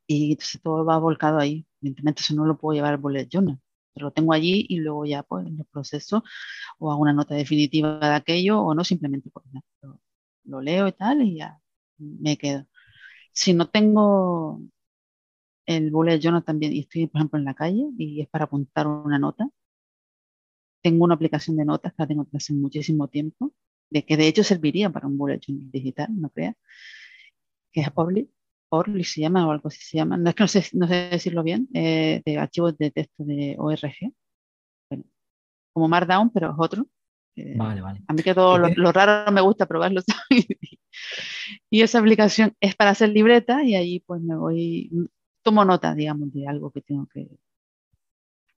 Speaker 2: Y entonces todo va volcado ahí. Evidentemente eso no lo puedo llevar al bullet journal lo tengo allí y luego ya pues lo proceso o hago una nota definitiva de aquello o no, simplemente pues, lo, lo leo y tal y ya me quedo. Si no tengo el bullet journal también y estoy, por ejemplo, en la calle y es para apuntar una nota, tengo una aplicación de notas que la tengo desde hace muchísimo tiempo, de que de hecho serviría para un bullet journal digital, no crea, que es Public Orly se llama o algo así se llama, no es que no sé, no sé decirlo bien, eh, de archivos de texto de ORG, como Markdown, pero es otro.
Speaker 1: vale, vale.
Speaker 2: A mí que todo lo, raro me gusta probarlo. y esa aplicación es para hacer libreta y ahí pues me voy, tomo nota, digamos, de algo que tengo que,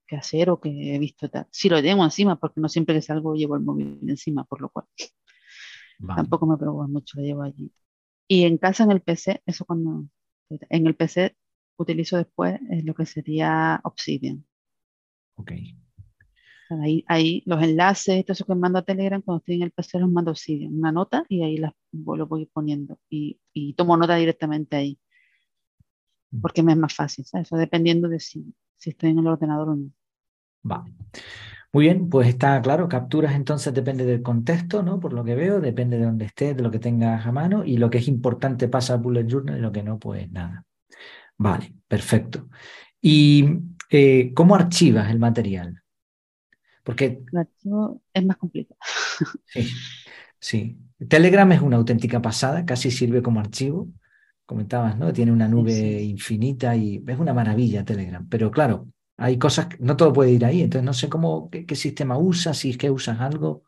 Speaker 2: que hacer o que he visto tal. Si lo tengo encima, porque no siempre que salgo llevo el móvil encima, por lo cual tampoco me preocupa mucho, lo llevo allí. Y en casa, en el PC, eso cuando, en el PC utilizo después es lo que sería Obsidian.
Speaker 1: Ok.
Speaker 2: Ahí, ahí los enlaces, todo eso que mando a Telegram, cuando estoy en el PC los mando Obsidian, una nota y ahí las, lo voy poniendo y, y tomo nota directamente ahí. Porque me es más fácil, ¿sabes? Eso dependiendo de si, si estoy en el ordenador o no.
Speaker 1: Vale. Muy bien, pues está claro, capturas entonces depende del contexto, ¿no? Por lo que veo, depende de dónde estés, de lo que tengas a mano y lo que es importante pasa a Bullet Journal y lo que no, pues nada. Vale, perfecto. ¿Y eh, cómo archivas el material? Porque...
Speaker 2: El archivo es más complicado.
Speaker 1: Sí, sí. Telegram es una auténtica pasada, casi sirve como archivo. Comentabas, ¿no? Tiene una nube infinita y es una maravilla Telegram. Pero claro, hay cosas, que, no todo puede ir ahí, entonces no sé cómo, qué, sistema usas, si es que usas algo.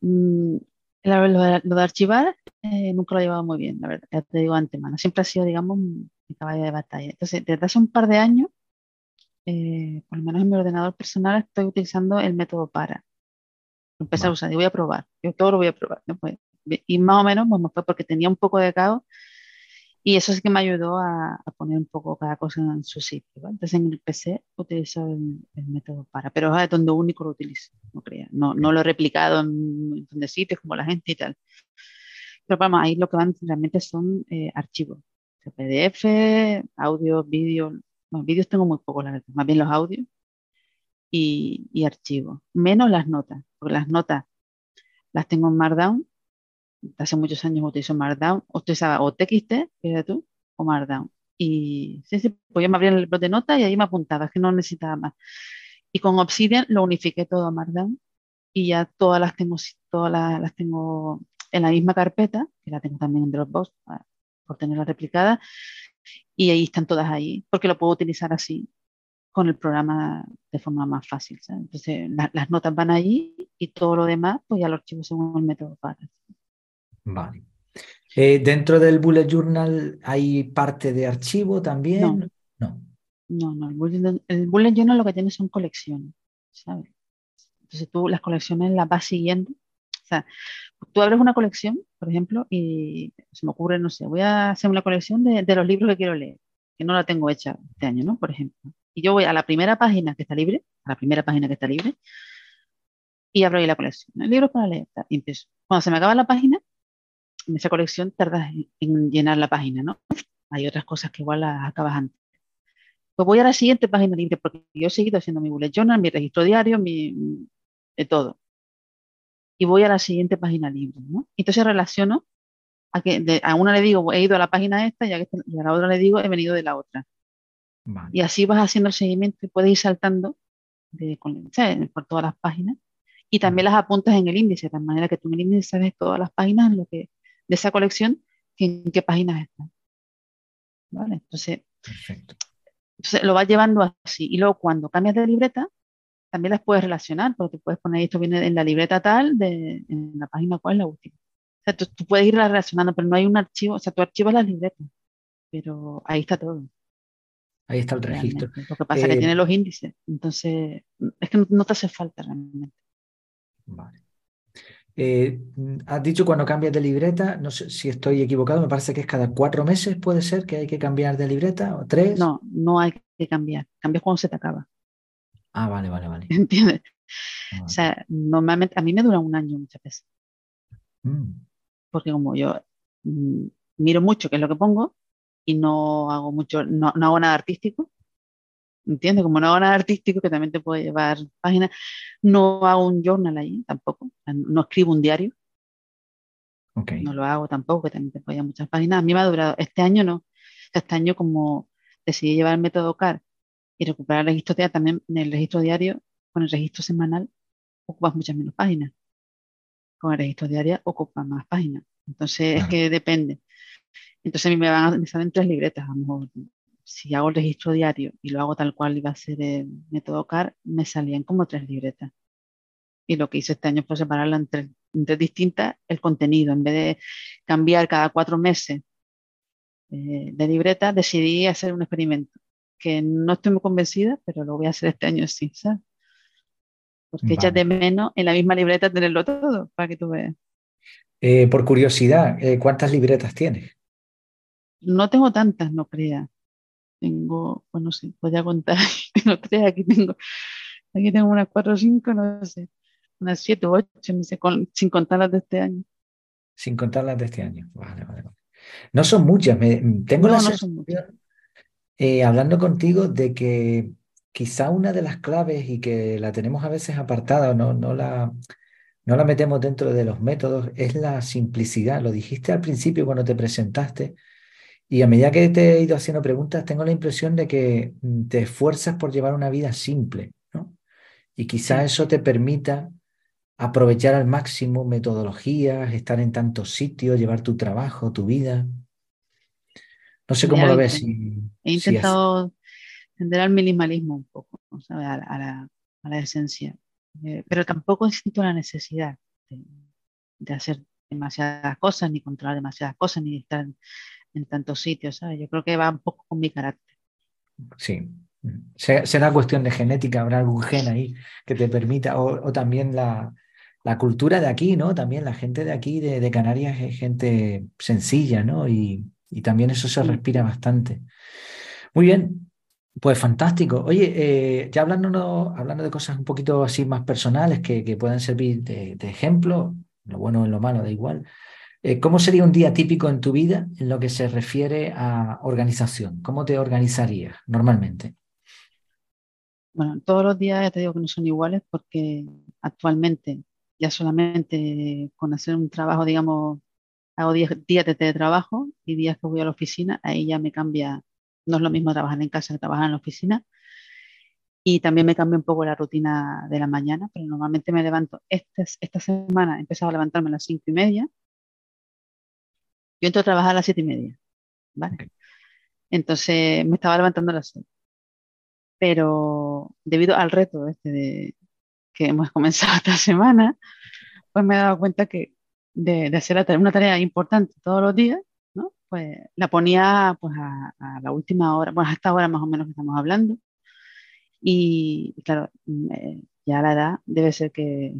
Speaker 2: Mm, lo, de, archivar eh, nunca lo he llevado muy bien, la verdad, ya te digo antemano. Siempre ha sido, digamos, mi caballo de batalla. Entonces, desde hace un par de años, eh, por lo menos en mi ordenador personal, estoy utilizando el método para. Empecé a usar y voy a probar. Yo todo lo voy a probar. Pues, y más o menos pues, fue porque tenía un poco de caos y eso sí que me ayudó a, poner un poco cada cosa en su sitio. Entonces en el PC utilizo el, método para, pero es donde único lo utilizo, no crea. No, no lo he replicado en un montón de sitios como la gente y tal. Pero vamos, ahí lo que van realmente son eh, archivos. PDF, audio, vídeo. Bueno, vídeos tengo muy poco, la verdad. Más bien los audios y, y archivos. Menos las notas, porque las notas las tengo en Markdown hace muchos años utilizo Markdown, utilizaba o TXT, fíjate tú, o Markdown. Y sí, sí, pues yo me abría el blog de notas y ahí me apuntaba, que no necesitaba más. Y con Obsidian lo unifiqué todo a Markdown y ya todas las tengo, todas las, tengo en la misma carpeta, que la tengo también en Dropbox por tenerla replicada, y ahí están todas ahí, porque lo puedo utilizar así con el programa de forma más fácil. Entonces, las notas van allí y todo lo demás, pues ya lo archivo según el método para.
Speaker 1: Vale. Eh, ¿Dentro del bullet journal hay parte de archivo también?
Speaker 2: No. No, no, el, bullet, journal lo que tiene son colecciones, ¿sabes? Entonces tú las colecciones las vas siguiendo. O sea, tú abres una colección, por ejemplo, y se me ocurre, no sé, voy a hacer una colección de, de los libros que quiero leer, que no la tengo hecha este año, ¿no? Por ejemplo. Y yo voy a la primera página que está libre, a la primera página que está libre, y abro ahí la colección. Libros para leer. Y empiezo. Cuando se me acaba la página, en esa colección tardas en, llenar la página, ¿no? Hay otras cosas que igual las acabas antes. Pues voy a la siguiente página libre porque yo he seguido haciendo mi bullet journal, mi registro diario, mi, de todo. Y voy a la siguiente página libre, ¿no? Entonces relaciono a que a una le digo, he ido a la página esta y a, la otra le digo, he venido de la otra. Y así vas haciendo el seguimiento y puedes ir saltando de, por todas las páginas y también las apuntas en el índice, de manera que tú en el índice sabes todas las páginas en lo que de esa colección en qué páginas están. ¿Vale? Entonces, lo vas llevando así. Y luego cuando cambias de libreta, también las puedes relacionar, porque puedes poner esto viene en la libreta tal, de, en la página cuál es la última. O sea, tú, puedes irlas relacionando, pero no hay un archivo, o sea, tú archivas las libretas, pero ahí está todo.
Speaker 1: Ahí está el registro.
Speaker 2: Lo que pasa es que eh, tiene los índices, entonces es que no, te hace falta realmente.
Speaker 1: Vale. Eh, has dicho cuando cambias de libreta, no sé si estoy equivocado, me parece que es cada cuatro meses, puede ser que hay que cambiar de libreta o tres.
Speaker 2: No, no hay que cambiar, cambias cuando se te acaba.
Speaker 1: Ah, vale, vale, vale.
Speaker 2: ¿Entiendes? O sea, normalmente a mí me dura un año muchas veces. Mm. Porque como yo mm, miro mucho qué es lo que pongo y no hago mucho, no, no hago nada artístico, ¿entiendes? Como no hago nada artístico, que también te puede llevar páginas, no hago un journal ahí tampoco, no escribo un diario. Okay. No lo hago tampoco, que también te puede llevar muchas páginas. A mí me ha durado, este año no, este año como decidí llevar el método CAR y recuperar el registro diario, también en el registro diario, con el registro semanal, ocupas muchas menos páginas. Con el registro diario ocupas más páginas. Entonces es que depende. Entonces a mí me van a, me salen tres libretas, a lo mejor si hago el registro diario y lo hago tal cual iba a ser el método CAR, me salían como tres libretas. Y lo que hice este año fue separarla en tres, distintas el contenido. En vez de cambiar cada cuatro meses eh, de libreta, decidí hacer un experimento que no estoy muy convencida, pero lo voy a hacer este año sí, ¿sabes? Porque echas de menos en la misma libreta tenerlo todo, para que tú veas.
Speaker 1: Eh, por curiosidad, eh, ¿cuántas libretas tienes?
Speaker 2: No tengo tantas, no creas. Tengo, bueno, sí, voy a contar, tengo tres, aquí tengo, aquí tengo unas cuatro o cinco, no sé, unas siete o ocho, no sé, sin contar las de este año.
Speaker 1: Sin contar las de este año, vale, vale, vale. No son muchas, me, tengo la sensación, eh, hablando contigo, de que quizá una de las claves y que la tenemos a veces apartada o no, no, la, no la metemos dentro de los métodos es la simplicidad. Lo dijiste al principio cuando te presentaste, y a medida que te he ido haciendo preguntas, tengo la impresión de que mm, te esfuerzas por llevar una vida simple, ¿no? Y quizá eso te permita aprovechar al máximo metodologías, estar en tantos sitios, llevar tu trabajo, tu vida. No sé cómo lo ves.
Speaker 2: he intentado tender al minimalismo un poco, a, la, a, la, esencia, eh, pero tampoco siento la necesidad de, de, hacer demasiadas cosas, ni controlar demasiadas cosas, ni estar en tantos sitios, ¿sabes? Yo creo que va un poco con mi carácter.
Speaker 1: Sí. Será cuestión de genética, habrá algún gen ahí que te permita, o, también la, cultura de aquí, ¿no? También la gente de aquí, de, Canarias, es gente sencilla, ¿no? Y, también eso se respira bastante. Muy bien, pues fantástico. Oye, eh, ya hablando, hablando de cosas un poquito así más personales que, que puedan servir de, de, ejemplo, lo bueno y lo malo, da igual. Eh, ¿Cómo sería un día típico en tu vida en lo que se refiere a organización? ¿Cómo te organizarías normalmente?
Speaker 2: Bueno, todos los días ya te digo que no son iguales porque actualmente ya solamente con hacer un trabajo, digamos, hago días, de teletrabajo y días que voy a la oficina, ahí ya me cambia, no es lo mismo trabajar en casa que trabajar en la oficina. Y también me cambia un poco la rutina de la mañana, pero normalmente me levanto, esta, esta semana he empezado a levantarme a las cinco y media, yo entro a trabajar a las siete y media, ¿vale? Entonces me estaba levantando a las seis. Pero debido al reto este de, que hemos comenzado esta semana, pues me he dado cuenta que de, hacer una tarea importante todos los días, ¿no? Pues la ponía pues a, la última hora, bueno, a esta hora más o menos que estamos hablando. Y, claro, ya la edad debe ser que,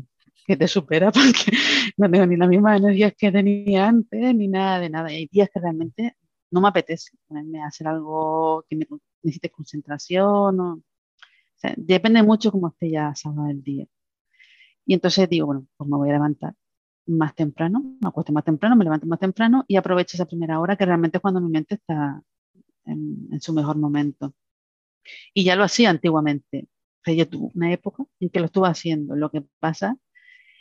Speaker 2: que te supera porque no tengo ni las mismas energías que tenía antes, ni nada de nada. Y hay días que realmente no me apetece ponerme a hacer algo que me necesite concentración. O, sea, depende mucho cómo esté ya sábado del día. Y entonces digo, bueno, pues me voy a levantar más temprano, me acuesto más temprano, me levanto más temprano y aprovecho esa primera hora que realmente es cuando mi mente está en, en su mejor momento. Y ya lo hacía antiguamente. O sea, yo tuve una época en que lo estuve haciendo. Lo que pasa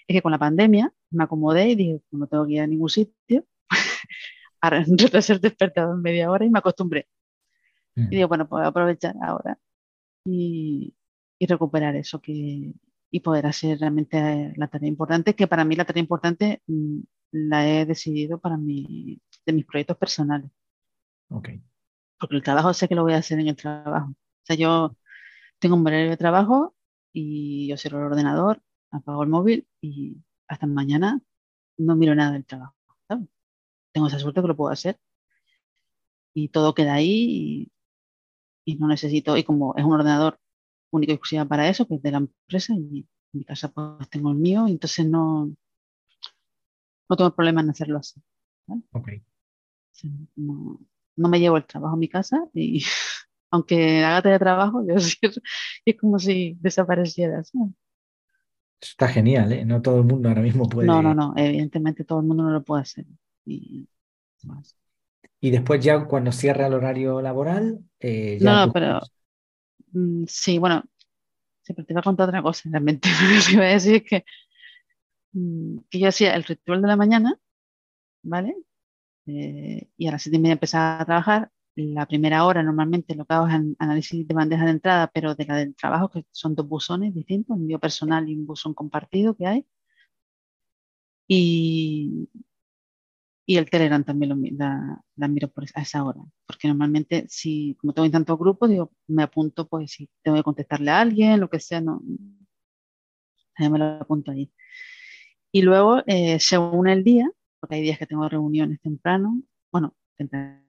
Speaker 2: es que con la pandemia me acomodé y dije, no tengo que ir a ningún sitio, ahora ser despertado en media hora y me acostumbré. Mm. Y digo, bueno, puedo aprovechar ahora y, y, recuperar eso que, y poder hacer realmente la tarea importante, que para mí la tarea importante mm, la he decidido para mi, de mis proyectos personales.
Speaker 1: Okay.
Speaker 2: Porque el trabajo sé que lo voy a hacer en el trabajo. O sea, yo tengo un horario de trabajo y yo cierro el ordenador, apago el móvil y hasta mañana no miro nada del trabajo. Tengo esa suerte que lo puedo hacer. y todo queda ahí y, no necesito, y como es un ordenador único y exclusivo para eso, pues de la empresa y en mi casa pues tengo el mío, y entonces no, no tengo problema en hacerlo así. No, no, me llevo el trabajo a mi casa y aunque haga teletrabajo, yo es como si desapareciera.
Speaker 1: Está genial, ¿eh? No todo el mundo ahora mismo puede.
Speaker 2: No, no, no, evidentemente todo el mundo no lo puede hacer. Y,
Speaker 1: y después ya cuando cierra el horario laboral...
Speaker 2: Eh, no, no, pero... Mm, sí, bueno, siempre te iba a contar otra cosa realmente. Lo que iba a decir es que, mm, que yo hacía el ritual de la mañana, ¿vale? Eh, y a las siete y media empezaba a trabajar. La primera hora normalmente lo que hago es análisis de bandeja de entrada, pero de la del trabajo, que son dos buzones distintos, un personal y un buzón compartido que hay. Y, y el Telegram también lo, la, miro por a esa hora, porque normalmente si, como tengo en tantos grupos, digo, me apunto, pues si tengo que contestarle a alguien, lo que sea, no, me lo apunto ahí. Y luego, eh, según el día, porque hay días que tengo reuniones temprano, bueno, temprano,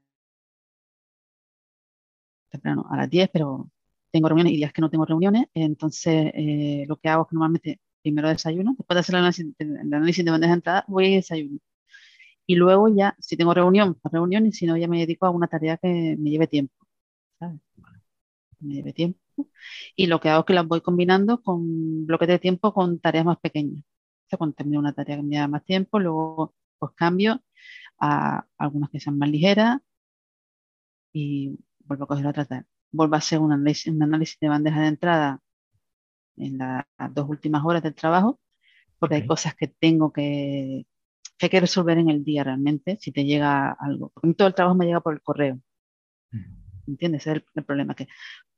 Speaker 2: temprano a las 10, pero tengo reuniones y días que no tengo reuniones, entonces eh, lo que hago es que normalmente primero desayuno, después de hacer el análisis, el análisis de bandeja de entrada, voy a desayuno y luego ya, si tengo reunión, reunión, y si no, ya me dedico a una tarea que me lleve tiempo, ¿sabes? Me lleve tiempo. Y lo que hago es que las voy combinando con bloques de tiempo con tareas más pequeñas. O sea, cuando termino una tarea que me lleva más tiempo, luego pues cambio a algunas que sean más ligeras y vuelvo a coger otra tarea. Vuelvo a hacer un análisis, un análisis de bandeja de entrada en las dos últimas horas del trabajo, porque hay cosas que tengo que, que hay que resolver en el día realmente, si te llega algo. Porque todo el trabajo me llega por el correo. ¿Entiendes? Ese es el, problema, que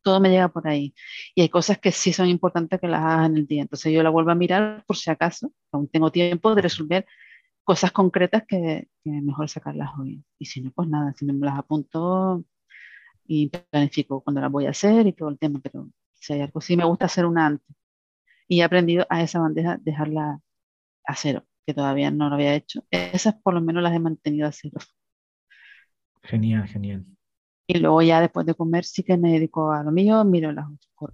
Speaker 2: todo me llega por ahí. Y hay cosas que sí son importantes que las hagas en el día. Entonces yo la vuelvo a mirar por si acaso, aún tengo tiempo de resolver cosas concretas que, que mejor sacarlas hoy. Y si no, pues nada, si no me las apunto y planifico cuando las voy a hacer y todo el tema, pero si hay algo, sí me gusta hacer una antes. Y he aprendido a esa bandeja dejarla a cero que todavía no lo había hecho. Esas por lo menos las he mantenido a cero.
Speaker 1: Genial, genial.
Speaker 2: Y luego ya después de comer sí que me dedico a lo mío, miro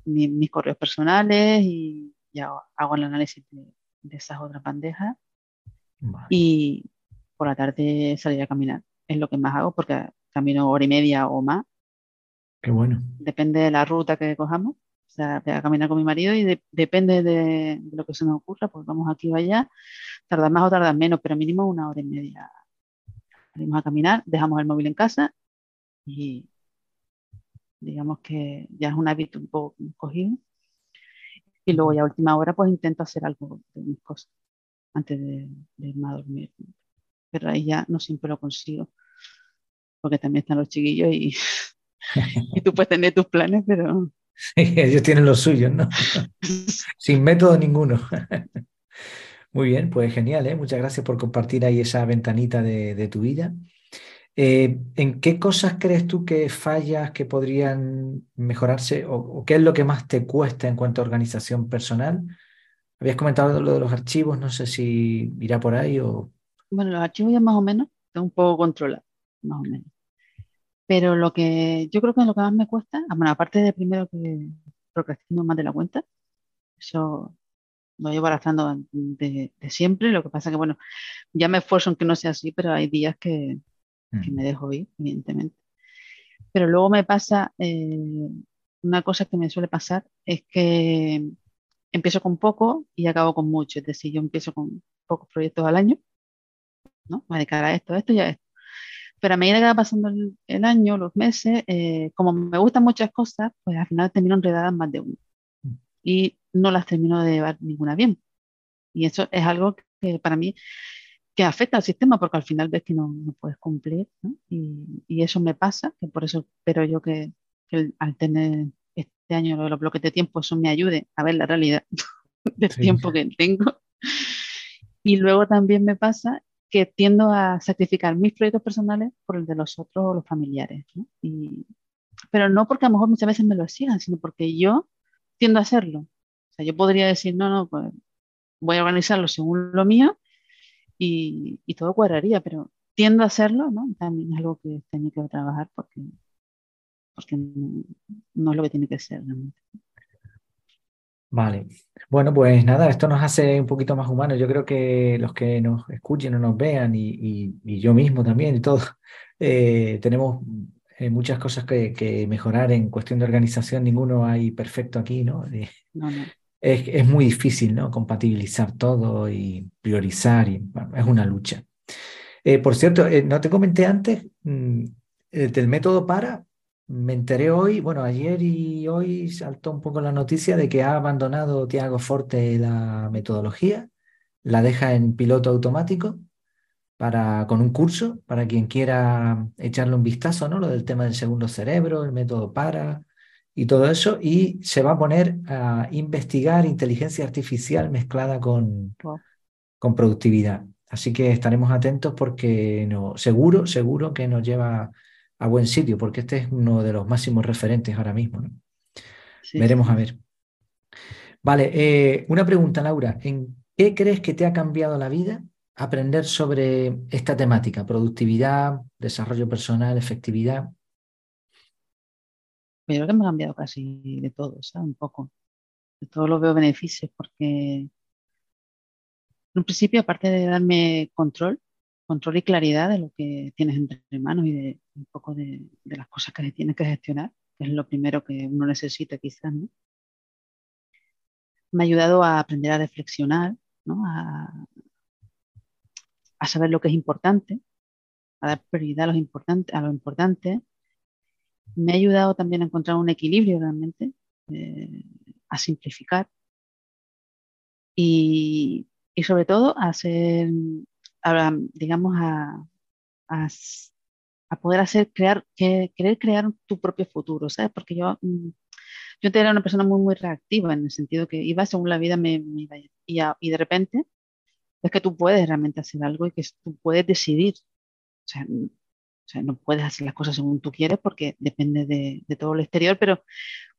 Speaker 2: mis, correos personales y ya hago el análisis de, esas otras bandejas. Y por la tarde salir a caminar. Es lo que más hago porque camino hora y media o más.
Speaker 1: Qué bueno.
Speaker 2: Depende de la ruta que cojamos. O sea, voy a caminar con mi marido y depende de, lo que se nos ocurra, pues vamos aquí o allá, tardar más o tardar menos, pero mínimo una hora y media. Salimos a caminar, dejamos el móvil en casa y digamos que ya es un hábito un poco cogido. Y luego a última hora pues intento hacer algo de mis cosas antes de, de irme a dormir. Pero ahí ya no siempre lo consigo, porque también están los chiquillos y, y tú puedes tener tus planes, pero
Speaker 1: ellos tienen los suyos, ¿no? Sin método ninguno. Muy bien, pues genial, ¿eh? Muchas gracias por compartir ahí esa ventanita de, tu vida. Eh, ¿En qué cosas crees tú que fallas, que podrían mejorarse o, qué es lo que más te cuesta en cuanto a organización personal? Habías comentado lo de los archivos, no sé si irá por ahí o...
Speaker 2: Bueno, los archivos ya más o menos están un poco controlados, más o menos. Pero lo que yo creo que lo que más me cuesta, ah, bueno, aparte de primero que procrastino más de la cuenta, eso lo llevo arrastrando de, siempre. Lo que pasa que, bueno, ya me esfuerzo en que no sea así, pero hay días que, que mm. me dejo ir, evidentemente. Pero luego me pasa, eh, una cosa que me suele pasar es que empiezo con poco y acabo con mucho. Es decir, yo empiezo con pocos proyectos al año, ¿no? Me dedicar a esto, a esto y a esto. Pero a medida que va pasando el, año, los meses, eh, como me gustan muchas cosas, pues al final termino enredadas más de una. Mm. Y no las termino de llevar ninguna bien. Y eso es algo que para mí que afecta al sistema porque al final ves que no, no puedes cumplir. ¿no? Y, y, eso me pasa, que por eso espero yo que, que al tener este año los bloques de tiempo, eso me ayude a ver la realidad del tiempo que tengo. Y luego también me pasa que tiendo a sacrificar mis proyectos personales por el de los otros o los familiares. Y, pero no porque a lo mejor muchas veces me lo exijan, sino porque yo tiendo a hacerlo. O sea, yo podría decir, no, no, pues voy a organizarlo según lo mío y, y todo cuadraría, pero tiendo a hacerlo, ¿no? También es algo que tengo que trabajar porque, porque no, es lo que tiene que ser realmente.
Speaker 1: Vale. Bueno, pues nada, esto nos hace un poquito más humanos. Yo creo que los que nos escuchen o nos vean y, yo mismo también y todos, eh, tenemos eh, muchas cosas que, mejorar en cuestión de organización. Ninguno hay perfecto aquí, ¿no?
Speaker 2: no, no.
Speaker 1: Es, es, muy difícil, ¿no? Compatibilizar todo y priorizar y es una lucha. Eh, por cierto, no te comenté antes mm, del método para, me enteré hoy, bueno, ayer y hoy saltó un poco la noticia de que ha abandonado Tiago Forte la metodología, la deja en piloto automático para, con un curso para quien quiera echarle un vistazo, ¿no? Lo del tema del segundo cerebro, el método para y todo eso, y se va a poner a investigar inteligencia artificial mezclada con, con productividad. Así que estaremos atentos porque no, seguro, seguro que nos lleva a buen sitio, porque este es uno de los máximos referentes ahora mismo. Veremos a ver. Vale, eh, una pregunta, Laura. ¿En qué crees que te ha cambiado la vida aprender sobre esta temática? Productividad, desarrollo personal, efectividad.
Speaker 2: Yo creo que me ha cambiado casi de todo, Un poco. De todo lo veo beneficios porque en un principio, aparte de darme control, control y claridad de lo que tienes entre manos y de un poco de, las cosas que tienes que gestionar, que es lo primero que uno necesita quizás, ¿no? Me ha ayudado a aprender a reflexionar, ¿no? a, saber lo que es importante, a dar prioridad a lo importante, a lo importante. Me ha ayudado también a encontrar un equilibrio realmente, eh, a simplificar y, y, sobre todo a ser digamos, a, a, poder hacer, crear, que, querer crear tu propio futuro, ¿sabes? Porque yo, mm, yo era una persona muy, muy reactiva en el sentido que iba según la vida me, iba y, y de repente es que tú puedes realmente hacer algo y que tú puedes decidir. O sea, o sea, no puedes hacer las cosas según tú quieres porque depende de, de todo lo exterior, pero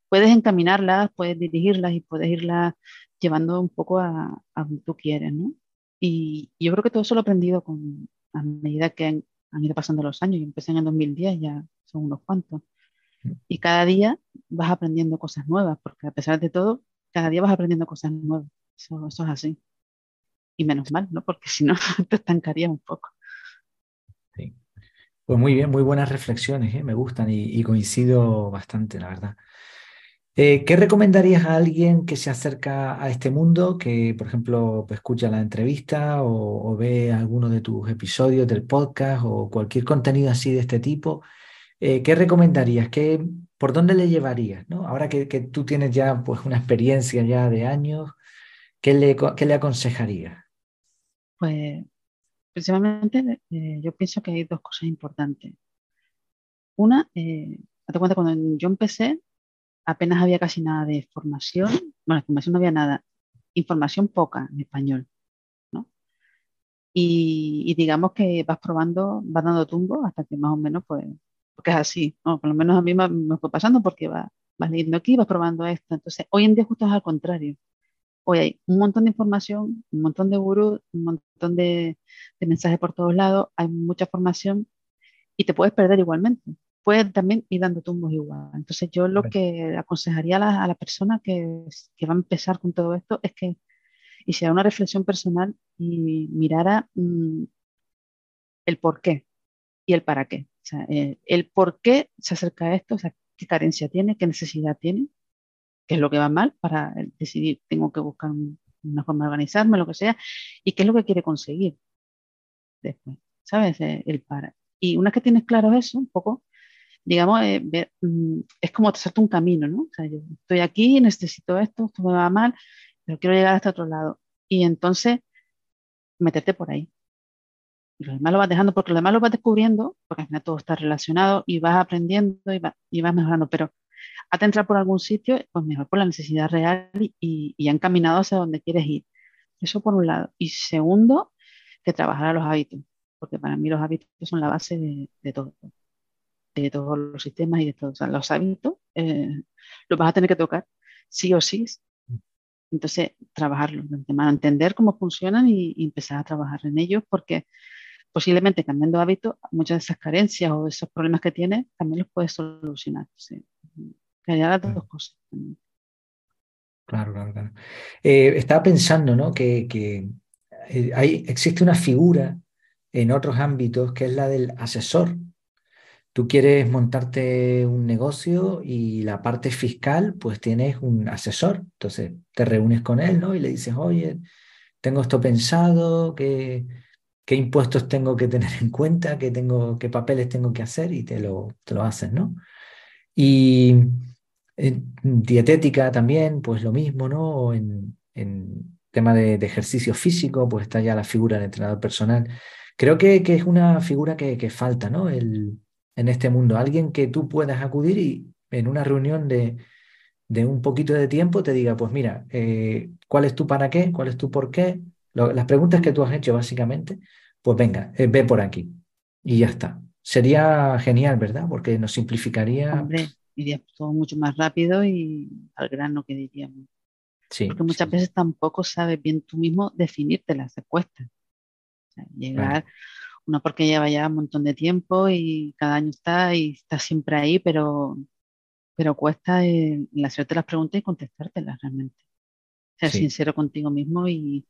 Speaker 2: puedes encaminarlas, puedes dirigirlas y puedes irlas llevando un poco a, a donde tú quieres, ¿no? Y yo creo que todo eso lo he aprendido con, a medida que han, ido pasando los años. Yo empecé en el 2010, ya son unos cuantos. Mm. Y cada día vas aprendiendo cosas nuevas, porque a pesar de todo, cada día vas aprendiendo cosas nuevas. Eso, es así. Y menos mal, ¿no? Porque si no, te estancaría un poco.
Speaker 1: Sí. Pues muy bien, muy buenas reflexiones, ¿eh? me gustan y, coincido bastante, la verdad. Eh, ¿Qué recomendarías a alguien que se acerca a este mundo, que por ejemplo escucha la entrevista o, ve alguno de tus episodios del podcast o cualquier contenido así de este tipo? Eh, ¿Qué recomendarías? ¿Qué, ¿Por dónde le llevarías? ¿no? Ahora que, tú tienes ya pues, una experiencia ya de años, ¿qué le, qué le aconsejarías?
Speaker 2: Pues principalmente eh, yo pienso que hay dos cosas importantes. Una, date cuenta, cuando yo empecé, apenas había casi nada de formación, bueno, formación no había nada, información poca en español, ¿no? Y, digamos que vas probando, vas dando tumbo hasta que más o menos, pues, porque es así, ¿no? Por lo menos a mí me, fue pasando porque vas, vas leyendo aquí, vas probando esto. Entonces, hoy en día justo es al contrario. Hoy hay un montón de información, un montón de gurús, un montón de, de mensajes por todos lados, hay mucha formación y te puedes perder igualmente puede también ir dando tumbos igual. Entonces yo lo que aconsejaría a la, persona que, va a empezar con todo esto es que hiciera una reflexión personal y mirara mm, el por qué y el para qué. O sea, eh, el por qué se acerca a esto, o sea, qué carencia tiene, qué necesidad tiene, qué es lo que va mal para decidir, tengo que buscar una forma de organizarme, lo que sea, y qué es lo que quiere conseguir después, ¿sabes? Eh, el para. Y una vez que tienes claro eso, un poco, digamos, eh, mm, es como trazarte un camino, ¿no? O sea, yo estoy aquí, necesito esto, esto me va mal, pero quiero llegar hasta otro lado. Y entonces, meterte por ahí. Y lo demás lo vas dejando, porque lo demás lo vas descubriendo, porque al final todo está relacionado y vas aprendiendo y, y vas mejorando, pero a entrar por algún sitio, pues mejor por la necesidad real y, y encaminado hacia donde quieres ir. Eso por un lado. Y segundo, que trabajar a los hábitos, porque para mí los hábitos son la base de, de todo de todos los sistemas y de todos los hábitos, eh, los vas a tener que tocar sí o sí. Entonces, trabajarlos de antemano, entender cómo funcionan y, empezar a trabajar en ellos, porque posiblemente cambiando hábitos, muchas de esas carencias o esos problemas que tienes también los puedes solucionar. Sí. Haya las dos cosas.
Speaker 1: Claro, claro, claro. Eh, estaba pensando, ¿no? Que, que eh, hay, existe una figura en otros ámbitos que es la del asesor. Tú quieres montarte un negocio y la parte fiscal, pues tienes un asesor. Entonces te reúnes con él, ¿no? Y le dices, oye, tengo esto pensado, qué, qué impuestos tengo que tener en cuenta, qué, tengo, qué papeles tengo que hacer y te lo, te lo hacen, ¿no? Y en dietética también, pues lo mismo, ¿no? En, en tema de, ejercicio físico, pues está ya la figura del entrenador personal. Creo que, que es una figura que, que falta, ¿no? En este mundo, alguien que tú puedas acudir y en una reunión de, de un poquito de tiempo te diga, pues mira, eh, ¿cuál es tu para qué? ¿Cuál es tu por qué? las preguntas que tú has hecho básicamente, pues venga, eh, ve por aquí y ya está. Sería genial, ¿verdad? Porque nos simplificaría.
Speaker 2: Hombre, iría todo mucho más rápido y al grano que diríamos. Sí, Porque muchas veces tampoco sabes bien tú mismo definirte las respuestas. llegar, una porque lleva ya un montón de tiempo y cada año está y está siempre ahí, pero, pero cuesta el, hacerte las preguntas y contestártelas realmente. Ser sincero contigo mismo y,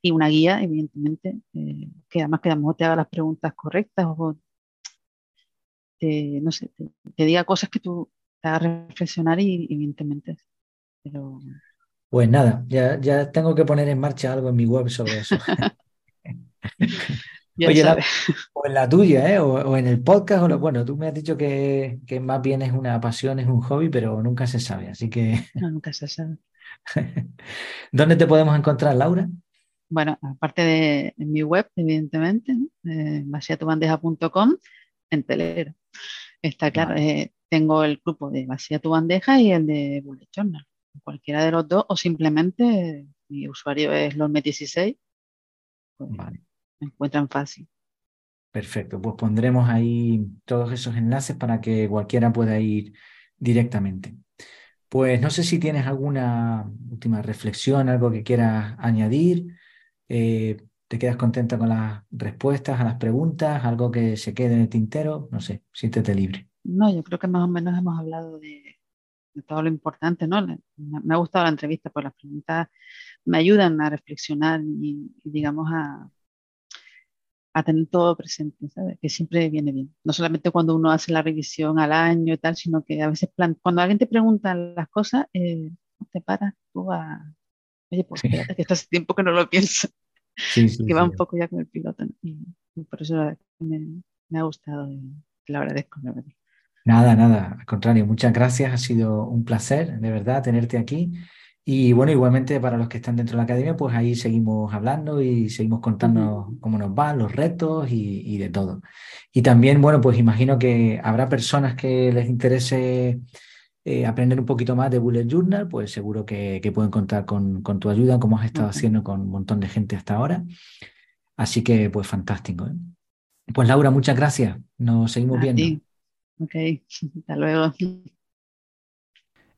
Speaker 2: y una guía, evidentemente, eh, que además que a lo mejor te haga las preguntas correctas o te, no sé, te, diga cosas que tú te hagas reflexionar y evidentemente. Pero...
Speaker 1: Pues nada, ya, ya tengo que poner en marcha algo en mi web sobre eso. Oye, o en la tuya, ¿eh? o, en el podcast, o bueno, tú me has dicho que, que, más bien es una pasión, es un hobby, pero nunca se sabe, así que...
Speaker 2: No, nunca se sabe.
Speaker 1: ¿Dónde te podemos encontrar, Laura?
Speaker 2: Bueno, aparte de en mi web, evidentemente, ¿no? eh, en Telero. Está claro, eh, tengo el grupo de Vacía tu bandeja y el de Bullet Journal. Cualquiera de los dos, o simplemente mi usuario es LORME16. Pues, vale me encuentran fácil.
Speaker 1: Perfecto, pues pondremos ahí todos esos enlaces para que cualquiera pueda ir directamente. Pues no sé si tienes alguna última reflexión, algo que quieras añadir. Eh, ¿Te quedas contenta con las respuestas a las preguntas? ¿Algo que se quede en el tintero? No sé, siéntete libre.
Speaker 2: No, yo creo que más o menos hemos hablado de, todo lo importante, ¿no? Me, ha gustado la entrevista, porque las preguntas me ayudan a reflexionar y digamos, a, a tener todo presente, ¿sabes? Que siempre viene bien. No solamente cuando uno hace la revisión al año y tal, sino que a veces cuando alguien te pregunta las cosas, eh, te paras tú a, oye, pues espérate, que hace tiempo que no lo pienso. que va un poco ya con el piloto. Y, por eso me, me, ha gustado y te agradezco.
Speaker 1: Nada, nada, al contrario, muchas gracias, ha sido un placer, de verdad, tenerte aquí. Y bueno, igualmente para los que están dentro de la academia, pues ahí seguimos hablando y seguimos contando cómo nos van, los retos y, de todo. Y también, bueno, pues imagino que habrá personas que les interese eh, aprender un poquito más de Bullet Journal, pues seguro que, pueden contar con, tu ayuda, como has estado haciendo con un montón de gente hasta ahora. Así que, pues fantástico. ¿eh? Pues Laura, muchas gracias. Nos seguimos viendo.
Speaker 2: Ok, hasta luego.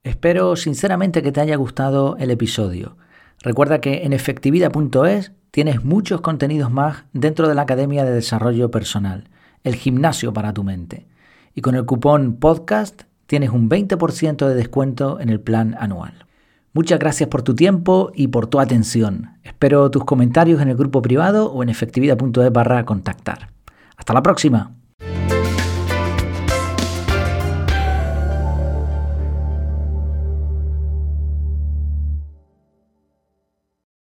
Speaker 1: Espero sinceramente que te haya gustado el episodio. Recuerda que en efectividad.es tienes muchos contenidos más dentro de la Academia de Desarrollo Personal, el gimnasio para tu mente. Y con el cupón podcast tienes un 20% de descuento en el plan anual. Muchas gracias por tu tiempo y por tu atención. Espero tus comentarios en el grupo privado o en efectividad.es barra contactar. Hasta la próxima.